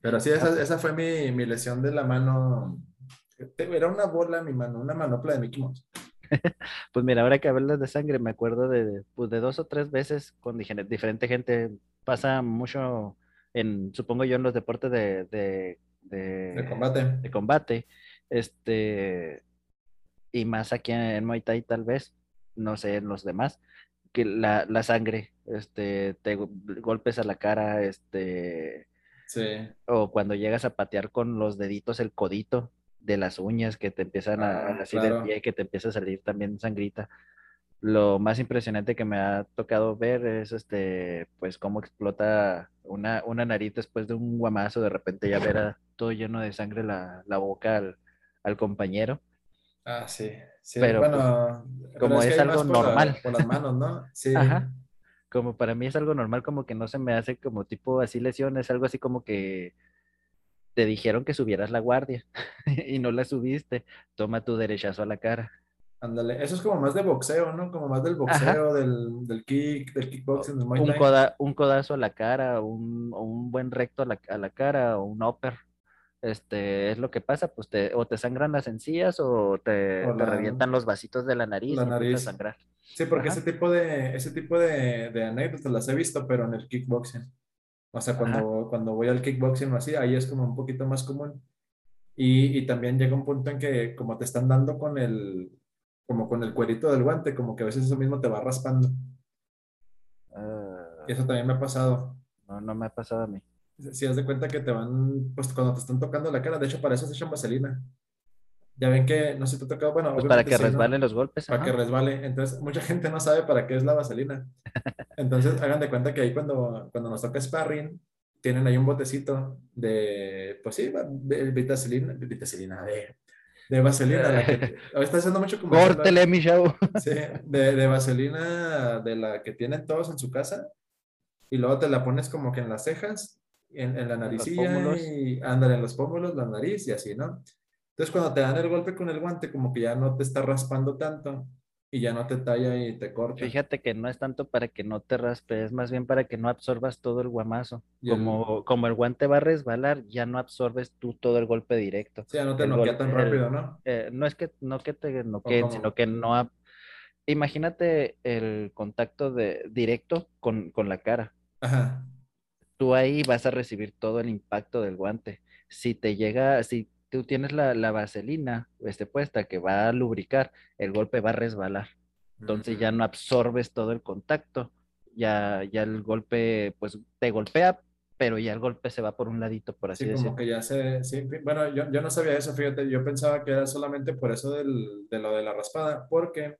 Pero sí, esa, esa fue mi, mi, lesión de la mano. Era una bola mi mano, una manopla de Mickey Mouse. <laughs> pues mira, ahora que hablas de sangre, me acuerdo de, pues de dos o tres veces con diferente gente. Pasa mucho en, supongo yo, en los deportes de, de, de, de combate. De combate. Este, y más aquí en Muay Thai tal vez, no sé, en los demás, que la, la sangre, este, te golpes a la cara, este, sí. o cuando llegas a patear con los deditos el codito de las uñas que te empiezan a, ah, así del pie, que te empieza a salir también sangrita. Lo más impresionante que me ha tocado ver es este, pues cómo explota una, una nariz después de un guamazo, de repente ya ver todo lleno de sangre la, la boca al, al compañero Ah, sí. sí. Pero bueno, pues, como es, algo normal. por las manos, ¿no? <laughs> Sí. Ajá. Como para mí es algo normal, como que no se me hace como tipo así lesiones, algo así como que te dijeron que subieras la guardia <laughs> y no la subiste, toma tu derechazo a la cara. Ándale, eso es como más de boxeo, ¿no? Como más del boxeo, del, del, kick, del kickboxing, del un, un codazo a la cara, un, un buen recto a la, a la cara, o un upper este, es lo que pasa, pues te, o te sangran las encías o te, revientan los vasitos de la nariz la nariz. sangrar. Sí, porque ese tipo de, ese tipo de, de, anécdotas las he visto, pero en el kickboxing. O sea, cuando, cuando voy al kickboxing o así, ahí es como un poquito más común. Y, y, también llega un punto en que como te están dando con el, como con el cuerito del guante, como que a veces eso mismo te va raspando. Uh, eso también me ha pasado. No, no me ha pasado a mí si das de cuenta que te van, pues cuando te están tocando la cara, de hecho para eso se echan vaselina. Ya ven que, no sé, te ha tocado, bueno, Pues para que sí, ¿no? resbalen los golpes. Para que ajá. resbale. Entonces, mucha gente no sabe para qué es la vaselina. <laughs> Entonces, hagan de cuenta que ahí cuando, cuando nos toca sparring, tienen ahí un botecito de, pues sí, vitacilina, de vitacilina, de, de vaselina. La que, <laughs> está haciendo mucho ¿verdad? Córtele, mi chavo. <laughs> Sí, de, de vaselina de la que tienen todos en su casa y luego te la pones como que en las cejas, en, en la naricilla y ándale en los pómulos, la nariz y así, ¿no? Entonces cuando te dan el golpe con el guante como que ya no te está raspando tanto y ya no te talla y te corta. Fíjate que no es tanto para que no te raspes, es más bien para que no absorbas todo el guamazo. Y el- Como, como el guante va a resbalar, ya no absorbes tú todo el golpe directo. Sí, ya no te el noquea tan el- rápido, ¿no? Eh, no es que no que te noqueen, sino que no. ab- Imagínate el contacto de, directo con, con la cara. Ajá. Tú ahí vas a recibir todo el impacto del guante. Si te llega, si tú tienes la, la vaselina este, puesta que va a lubricar, el golpe va a resbalar. Entonces ya no absorbes todo el contacto. Ya, ya el golpe, pues te golpea, pero ya el golpe se va por un ladito, por así Sí, como decirlo. que ya se... Sí, bueno, yo, yo no sabía eso, fíjate, yo pensaba que era solamente por eso del, de lo de la raspada, porque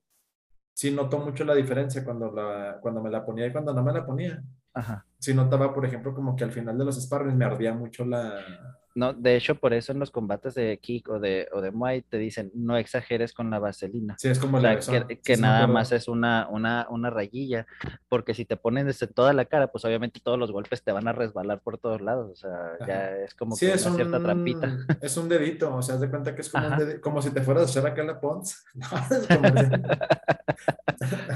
sí notó mucho la diferencia cuando, la, cuando me la ponía y cuando no me la ponía. Ajá. Sí notaba, por ejemplo, como que al final de los sparring me ardía mucho la... No, de hecho, por eso en los combates de kick o de, o de muay te dicen no exageres con la vaselina. Sí, es como O la sea, que, sí nada más es una, una, una rayilla, porque si te ponen desde toda la cara, pues obviamente todos los golpes te van a resbalar por todos lados, o sea, ya es como Sí, que es una un, cierta trampita. <laughs> es un dedito, o sea, haz de cuenta que es como, un como si te fueras a echar acá la Pons. <laughs> No,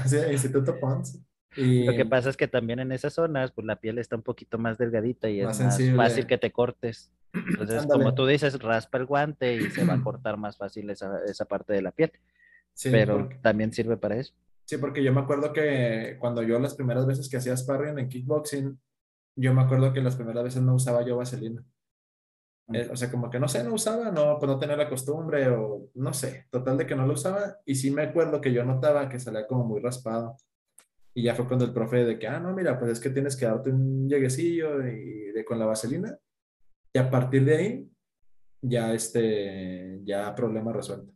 es <laughs> Instituto Pons. Y Lo que pasa es que también en esas zonas, pues la piel está un poquito más delgadita y Más es más sensible. fácil que te cortes. <clears throat> Entonces, Ándale. como tú dices, raspa el guante y se va a <clears throat> cortar más fácil esa, esa parte de la piel, sí, pero porque- también sirve para eso. Sí, porque yo me acuerdo que cuando yo las primeras veces que hacía sparring en kickboxing, yo me acuerdo que las primeras veces no usaba yo vaselina. Eh, o sea, como que no sé, no usaba, no, pues no tenía la costumbre o no sé, total de que no lo usaba. Y sí me acuerdo que yo notaba que salía como muy raspado. Y ya fue cuando el profe de que, ah, no, mira, pues es que tienes que darte un lleguecillo y de, con la vaselina. Y a partir de ahí, ya este, ya problema resuelto.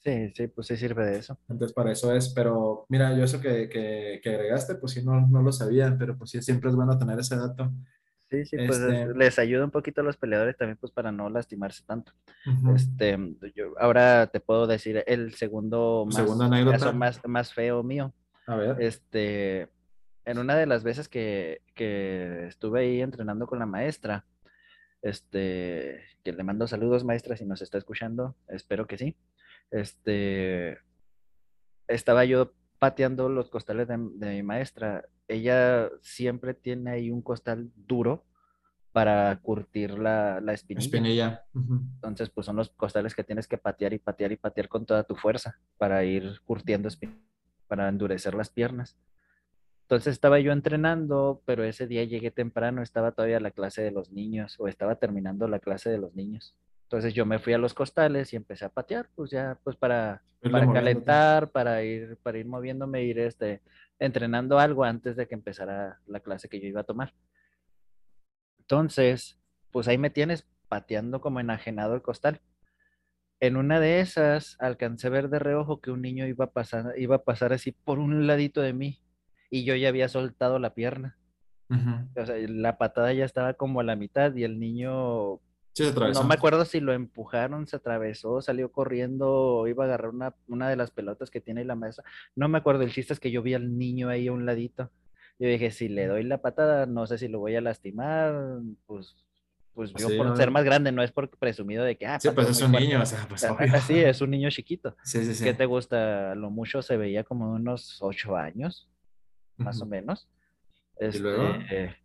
Sí, sí, pues sí sirve de eso. Entonces, para eso es, pero mira, yo eso que, que, que agregaste, pues sí, no, no lo sabía, pero pues sí, siempre es bueno tener ese dato. Sí, sí, pues Este- es- les ayuda un poquito a los peleadores también, pues para no lastimarse tanto. Este, yo ahora te puedo decir el segundo más, caso más, más feo mío. A ver, Este, en una de las veces que, que estuve ahí entrenando con la maestra, este, que le mando saludos, maestra, si nos está escuchando, espero que sí. Este, estaba yo pateando los costales de, de mi maestra. Ella siempre tiene ahí un costal duro para curtir la, la espinilla. Entonces, pues son los costales que tienes que patear y patear y patear con toda tu fuerza para ir curtiendo espinilla, para endurecer las piernas. Entonces estaba yo entrenando, pero ese día llegué temprano, estaba todavía la clase de los niños o estaba terminando la clase de los niños. Entonces yo me fui a los costales y empecé a patear, pues ya, pues para, para calentar, para ir, para ir moviéndome, ir este, entrenando algo antes de que empezara la clase que yo iba a tomar. Entonces, pues ahí me tienes pateando como enajenado el costal. En una de esas alcancé a ver de reojo que un niño iba a pasar, iba a pasar así por un ladito de mí y yo ya había soltado la pierna. Ujú. O sea, la patada ya estaba como a la mitad y el niño, Sí, se atravesó. no me acuerdo si lo empujaron, se atravesó, salió corriendo, iba a agarrar una, una de las pelotas que tiene ahí la mesa. No me acuerdo, el chiste es que yo vi al niño ahí a un ladito. Yo dije, si le doy la patada, no sé si lo voy a lastimar, pues, pues yo Sí, por ser más grande, no es por presumido de que, ah, Sí, pues es un fuerte. niño, o sea, pues obvio. Sí, es un niño chiquito. Sí, sí, sí. ¿Qué te gusta? Lo mucho se veía como unos ocho años, más o menos. ¿Y luego? Este,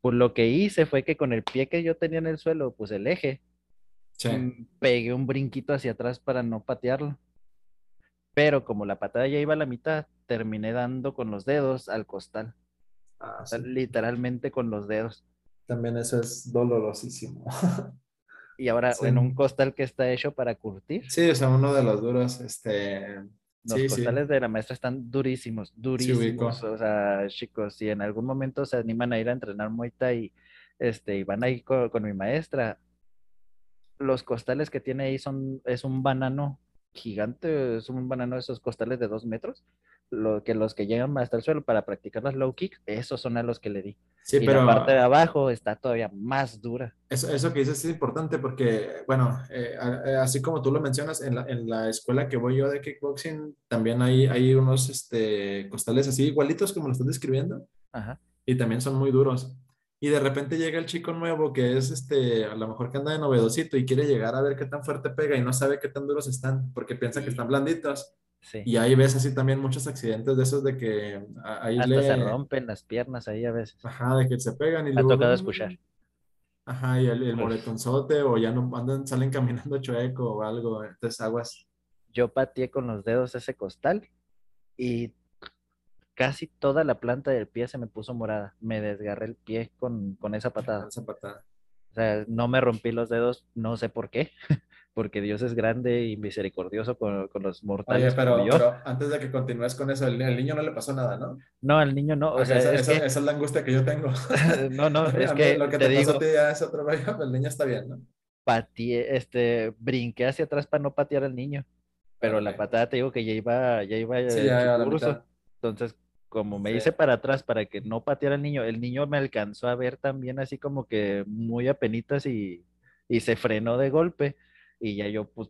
pues lo que hice fue que con el pie que yo tenía en el suelo, pues el eje, Sí. mm, pegué un brinquito hacia atrás para no patearlo. Pero como la patada ya iba a la mitad, terminé dando con los dedos al costal. Ah, sí. literalmente con los dedos. También eso es dolorosísimo. <laughs> Y ahora Sí. en un costal que está hecho para curtir, Sí, o sea, uno de los duros, este... los sí, sí. costales de la maestra están durísimos, durísimos. o sea, chicos, si en algún momento se animan a ir a entrenar Muay Thai este, y van a ir con, con mi maestra, los costales que tiene ahí son, es un banano gigante, es un banano de esos costales de dos metros, lo, que los que llegan hasta el suelo para practicar las low kick, esos son a los que le di. Sí, y pero la parte de abajo está todavía más dura. eso, eso que dices es importante porque, bueno, eh, así como tú lo mencionas, en la, en la escuela que voy yo de kickboxing, también hay, hay unos este, costales así igualitos como lo estás describiendo Ajá. y también son muy duros. Y de repente llega el chico nuevo que es este, a lo mejor que anda de novedosito y quiere llegar a ver qué tan fuerte pega y no sabe qué tan duros están porque piensa que están blanditos. Sí. Y ahí ves así también muchos accidentes de esos de que ahí Hasta le... se rompen las piernas ahí a veces. Ajá, de que se pegan y ha luego... tocado escuchar. Ajá, y el, el Uf. moretonzote o ya no andan, salen caminando chueco o algo. Entonces aguas. Yo pateé con los dedos ese costal y casi toda la planta del pie se me puso morada. Me desgarré el pie con, con esa patada. Esa patada. O sea, no me rompí los dedos, no sé por qué, <laughs> porque Dios es grande y misericordioso con, con los Oye, mortales pero, como yo. pero antes de que continúes con eso, el, el niño no le pasó nada, ¿no? No, al niño no, o Porque sea, esa, es esa- que, esa es la angustia que yo tengo. <laughs> no, no, <laughs> es que lo que te te, pasó digo, a ti ya es otro rollo, pero el niño está bien, ¿no? pateé, este, brinqué hacia atrás para no patear al niño, pero la patada te digo que ya iba, ya iba Sí, ya, ya, a la mitad. Entonces, como me Sí. hice para atrás para que no pateara al niño, el niño me alcanzó a ver también así como que muy apenitas y, y se frenó de golpe y ya yo pues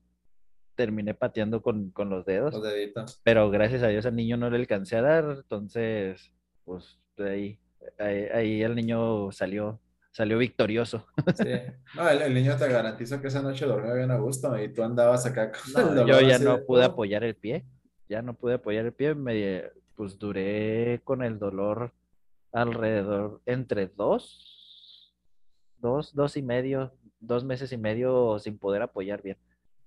terminé pateando con, con los dedos, Los deditos. pero gracias a Dios al niño no le alcancé a dar, entonces pues de ahí, ahí, ahí el niño salió, salió victorioso. <laughs> Sí. No, el, el niño te garantizo que esa noche durmió bien a gusto y tú andabas acá con el No, yo ya no de- pude apoyar el pie, ya no pude apoyar el pie, me, pues duré con el dolor alrededor entre dos, dos, dos y medio, dos meses y medio sin poder apoyar bien.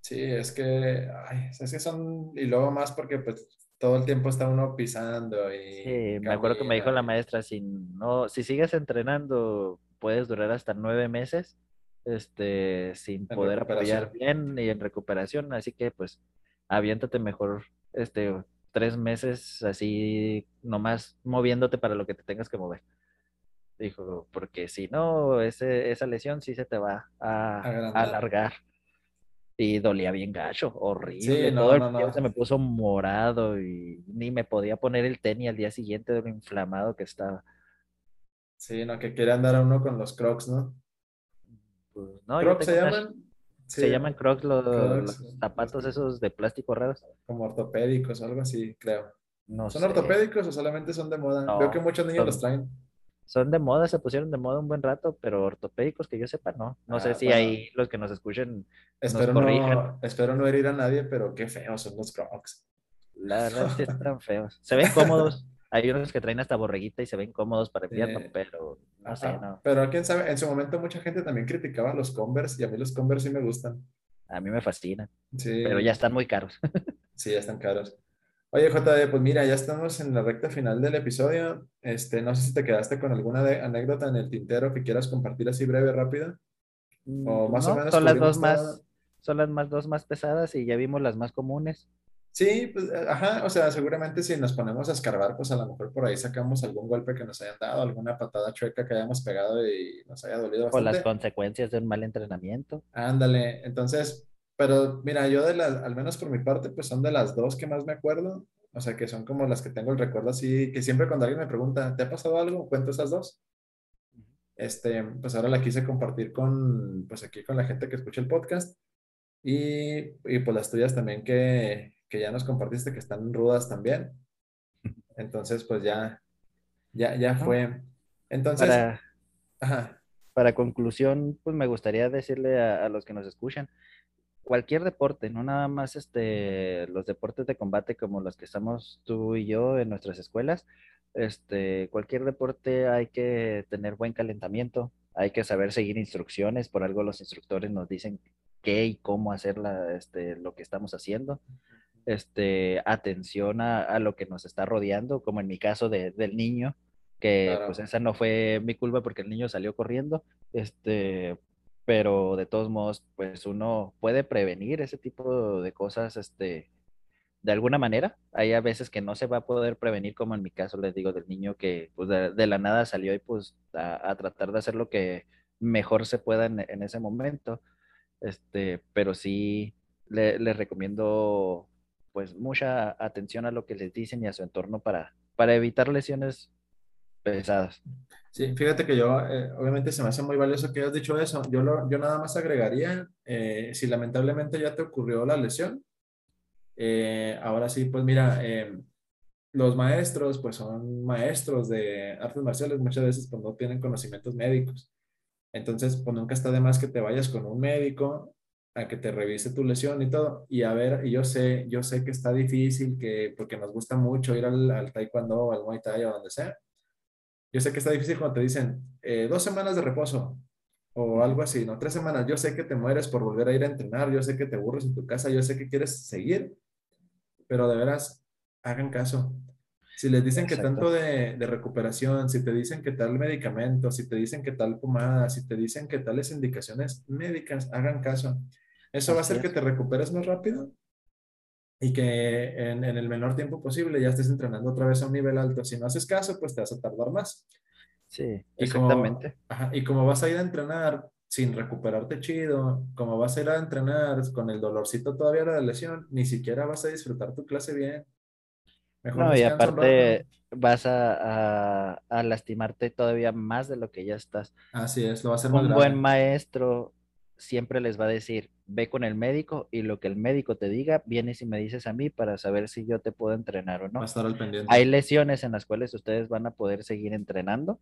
Sí, es que, ay, es que son, y luego más porque pues todo el tiempo está uno pisando y Sí, me acuerdo que me dijo la maestra, si no, si sigues entrenando, puedes durar hasta nueve meses, este, sin En poder apoyar bien y en recuperación, así que pues aviéntate mejor, este, tres meses así, nomás moviéndote para lo que te tengas que mover. Dijo, porque si no, ese, esa lesión sí se te va a, alargar. Y dolía bien gacho, horrible. Sí, no, Todo el no, se me puso morado y ni me podía poner el tenis al día siguiente de lo inflamado que estaba. Sí, no, que quiere andar a uno con los crocs, ¿no? Pues, no, ¿Crocs se unas- llaman? se llaman Crocs los, Crocs, los zapatos esos de plástico raros. Como ortopédicos o algo así, creo. No ¿Son sé. ortopédicos o solamente son de moda? No, Veo que muchos niños son- los traen. Son de moda, se pusieron de moda un buen rato, pero ortopédicos que yo sepa, no. No sé Ah, si bueno. ahí los que nos escuchen Espero corrijan. no, espero no herir a nadie, pero qué feos son los crocs. La verdad sí <laughs> están feos. Se ven cómodos. Hay unos que traen hasta borreguita y se ven cómodos para invierno, Sí. pero no sé, no. Pero quién sabe, en su momento mucha gente también criticaba los Converse y a mí los Converse sí me gustan. A mí me fascinan, Sí, pero ya están muy caros. <laughs> sí, ya están caros. Oye, JD, pues mira, ya estamos en la recta final del episodio. Este, no sé si te quedaste con alguna de- anécdota en el tintero que quieras compartir así breve, rápida. O más o No, menos son las dos más, son las más dos más pesadas y ya vimos las más comunes. Sí, pues, eh, ajá, o sea, seguramente si nos ponemos a escarbar, pues a lo mejor por ahí sacamos algún golpe que nos hayan dado, alguna patada chueca que hayamos pegado y nos haya dolido O las bastante. consecuencias de un mal entrenamiento. Ándale, entonces, pero mira, yo de las, al menos por mi parte, pues son de las dos que más me acuerdo, o sea, que son como las que tengo el recuerdo así, que siempre cuando alguien me pregunta, ¿te ha pasado algo? Cuento esas dos. Este, pues ahora la quise compartir con, pues aquí con la gente que escucha el podcast y, y pues las tuyas también que, que ya nos compartiste que están rudas también. <laughs> Entonces, pues ya, ya, ya fue. Entonces, Para, ajá, para conclusión, pues me gustaría decirle a, a los que nos escuchan, cualquier deporte, no nada más este, los deportes de combate como los que estamos tú y yo en nuestras escuelas, este, cualquier deporte hay que tener buen calentamiento, hay que saber seguir instrucciones, por algo los instructores nos dicen qué y cómo hacer la, este, lo que estamos haciendo, este, atención a, a lo que nos está rodeando, como en mi caso de- del niño, que Claro. pues esa no fue mi culpa porque el niño salió corriendo, este, pero de todos modos, pues uno puede prevenir ese tipo de cosas, este, de alguna manera. Hay a veces que no se va a poder prevenir, como en mi caso les digo del niño que pues de, la nada salió y pues a, tratar de hacer lo que mejor se pueda en, en ese momento. Este, pero sí le, les recomiendo pues mucha atención a lo que les dicen y a su entorno para, para evitar lesiones pesadas. Sí, fíjate que yo, eh, obviamente se me hace muy valioso que hayas dicho eso. Yo, lo, yo nada más agregaría, eh, si lamentablemente ya te ocurrió la lesión, eh, ahora sí, pues mira, los maestros, pues son maestros de artes marciales, muchas veces pues no tienen conocimientos médicos. Entonces, pues nunca está de más que te vayas con un médico a que te revise tu lesión y todo. Y a ver, yo sé, yo sé que está difícil, que porque nos gusta mucho ir al, al taekwondo o al muay thai o donde sea yo sé que está difícil cuando te dicen eh, dos semanas de reposo o algo así, ¿no? Tres semanas. Yo sé que te mueres por volver a ir a entrenar, yo sé que te aburres en tu casa, yo sé que quieres seguir, pero de veras, hagan caso. Si les dicen que tanto de, recuperación, si te dicen que tal medicamento, si te dicen que tal pomada, si te dicen que tales indicaciones médicas, hagan caso. Eso va a hacer que te recuperes más rápido y que en, el menor tiempo posible ya estés entrenando otra vez a un nivel alto. Si no haces caso, pues te vas a tardar más. Sí, exactamente. Y como, vas a ir a entrenar sin recuperarte chido, como vas a ir a entrenar con el dolorcito todavía de la lesión, ni siquiera vas a disfrutar tu clase bien. Mejor no, y aparte vas a, a, lastimarte todavía más de lo que ya estás. Así es, lo va a hacer Un buen maestro siempre les va a decir, ve con el médico y lo que el médico te diga, vienes y me dices a mí para saber si yo te puedo entrenar o no. Va a estar al pendiente. Hay lesiones en las cuales ustedes van a poder seguir entrenando.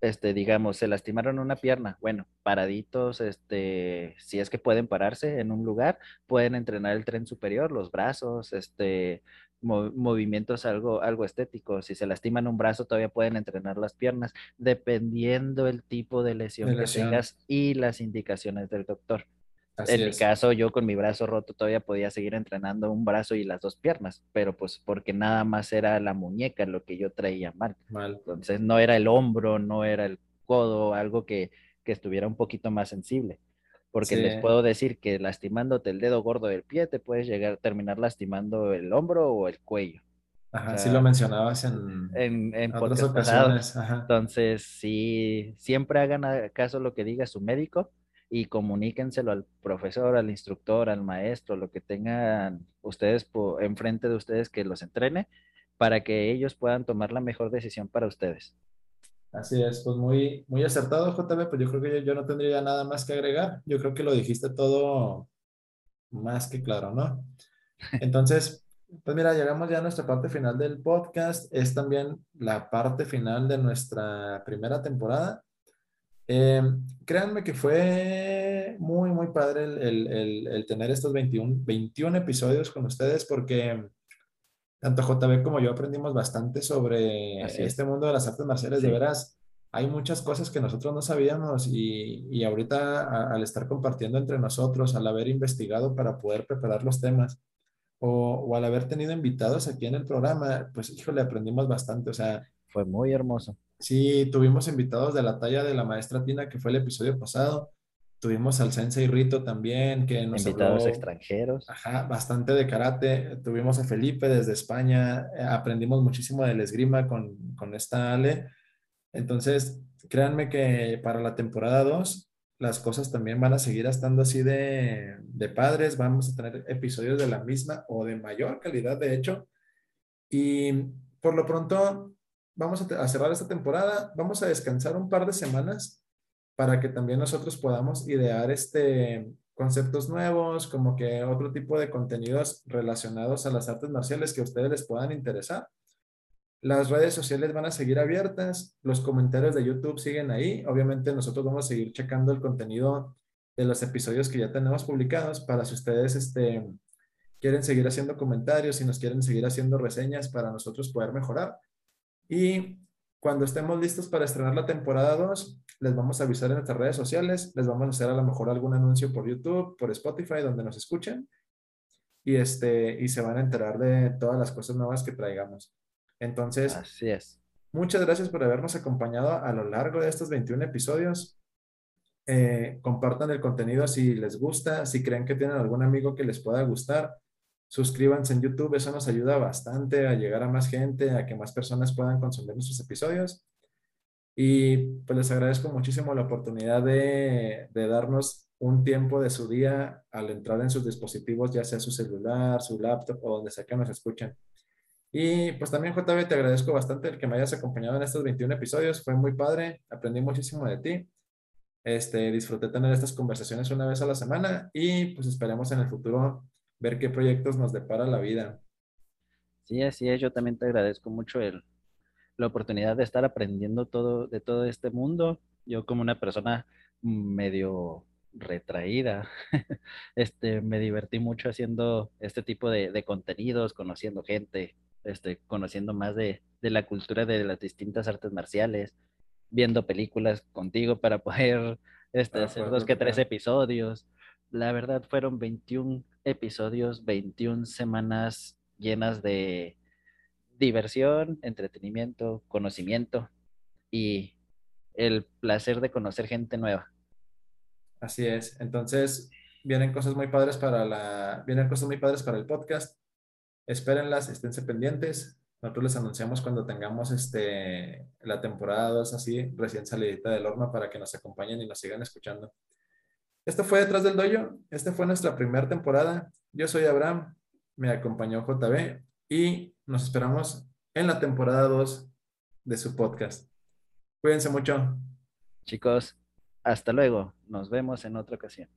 Este, digamos, se lastimaron una pierna, bueno, paraditos, este, si es que pueden pararse en un lugar, pueden entrenar el tren superior, los brazos, este, movimientos algo, algo estéticos. Si se lastiman un brazo, todavía pueden entrenar las piernas, dependiendo el tipo de lesión, que tengas y las indicaciones del doctor. en mi caso, yo con mi brazo roto todavía podía seguir entrenando un brazo y las dos piernas, pero pues porque nada más era la muñeca lo que yo traía mal. mal. Entonces no era el hombro, no era el codo, algo que, que estuviera un poquito más sensible porque les puedo decir que lastimándote el dedo gordo del pie te puedes llegar a terminar lastimando el hombro o el cuello. Ajá, sí lo mencionabas en, en, en otras ocasiones. Entonces, sí, siempre hagan caso lo que diga su médico y comuníquenselo al profesor, al instructor, al maestro, lo que tengan ustedes enfrente de ustedes que los entrene para que ellos puedan tomar la mejor decisión para ustedes. Así es, pues muy, muy acertado, JB, pues yo creo que yo, no tendría nada más que agregar. Yo creo que lo dijiste todo más que claro, ¿no? <laughs> Entonces, pues mira, llegamos ya a nuestra parte final del podcast. Es también la parte final de nuestra primera temporada. Eh, créanme que fue muy, muy padre el, el, tener estos 21, 21 episodios con ustedes porque tanto JB como yo aprendimos bastante sobre este mundo de las artes marciales. De veras, hay muchas cosas que nosotros no sabíamos y, y ahorita al estar compartiendo entre nosotros, al haber investigado para poder preparar los temas o, o, al haber tenido invitados aquí en el programa, pues híjole, aprendimos bastante. O sea, fue muy hermoso. Sí, tuvimos invitados de la talla de la maestra Tina, que fue el episodio pasado. Tuvimos al Sensei Rito también, que nos Invitados extranjeros. Ajá, bastante de karate. Tuvimos a Felipe desde España. Eh, aprendimos muchísimo del esgrima con, con esta Ale. Entonces, créanme que para la temporada 2 las cosas también van a seguir estando así de, de padres. Vamos a tener episodios de la misma o de mayor calidad, de hecho. Y por lo pronto, vamos a cerrar esta temporada. Vamos a descansar un par de semanas para que también nosotros podamos idear este conceptos nuevos, como que otro tipo de contenidos relacionados a las artes marciales que a ustedes les puedan interesar. Las redes sociales van a seguir abiertas, los comentarios de YouTube siguen ahí. Obviamente nosotros vamos a seguir checando el contenido de los episodios que ya tenemos publicados para si ustedes este, quieren seguir haciendo comentarios, si nos quieren seguir haciendo reseñas para nosotros poder mejorar. Y cuando estemos listos para estrenar la temporada 2, les vamos a avisar en nuestras redes sociales, les vamos a hacer a lo mejor algún anuncio por YouTube, por Spotify, donde nos escuchen, y, este, y se van a enterar de todas las cosas nuevas que traigamos. Entonces, Así es. muchas gracias por habernos acompañado a lo largo de estos 21 episodios. Eh, compartan el contenido si les gusta, si creen que tienen algún amigo que les pueda gustar. Suscríbanse en YouTube, eso nos ayuda bastante a llegar a más gente, a que más personas puedan consumir nuestros episodios. Y pues les agradezco muchísimo la oportunidad de, de darnos un tiempo de su día al entrar en sus dispositivos, ya sea su celular, su laptop o donde sea que nos escuchen. Y pues también, JB, te agradezco bastante el que me hayas acompañado en estos 21 episodios. Fue muy padre, aprendí muchísimo de ti. Este, disfruté tener estas conversaciones una vez a la semana y pues esperemos en el futuro ver qué proyectos nos depara la vida. Sí, así es. Yo también te agradezco mucho el, la oportunidad de estar aprendiendo todo de todo este mundo. Yo como una persona medio retraída, <laughs> este, me divertí mucho haciendo este tipo de, de contenidos, conociendo gente, este, conociendo más de, de, la cultura de las distintas artes marciales, viendo películas contigo para poder este, hacer dos que tres episodios. La verdad fueron 21 episodios, 21 semanas llenas de diversión, entretenimiento, conocimiento y el placer de conocer gente nueva. Así es. Entonces, vienen cosas muy padres para la, vienen cosas muy padres para el podcast. Espérenlas, esténse pendientes. Nosotros les anunciamos cuando tengamos este, la temporada 2 así, recién salidita del horno para que nos acompañen y nos sigan escuchando. Esto fue Detrás del Doyo. Esta fue nuestra primera temporada. Yo soy Abraham, me acompañó JB y nos esperamos en la temporada 2 de su podcast. Cuídense mucho. Chicos, hasta luego. Nos vemos en otra ocasión.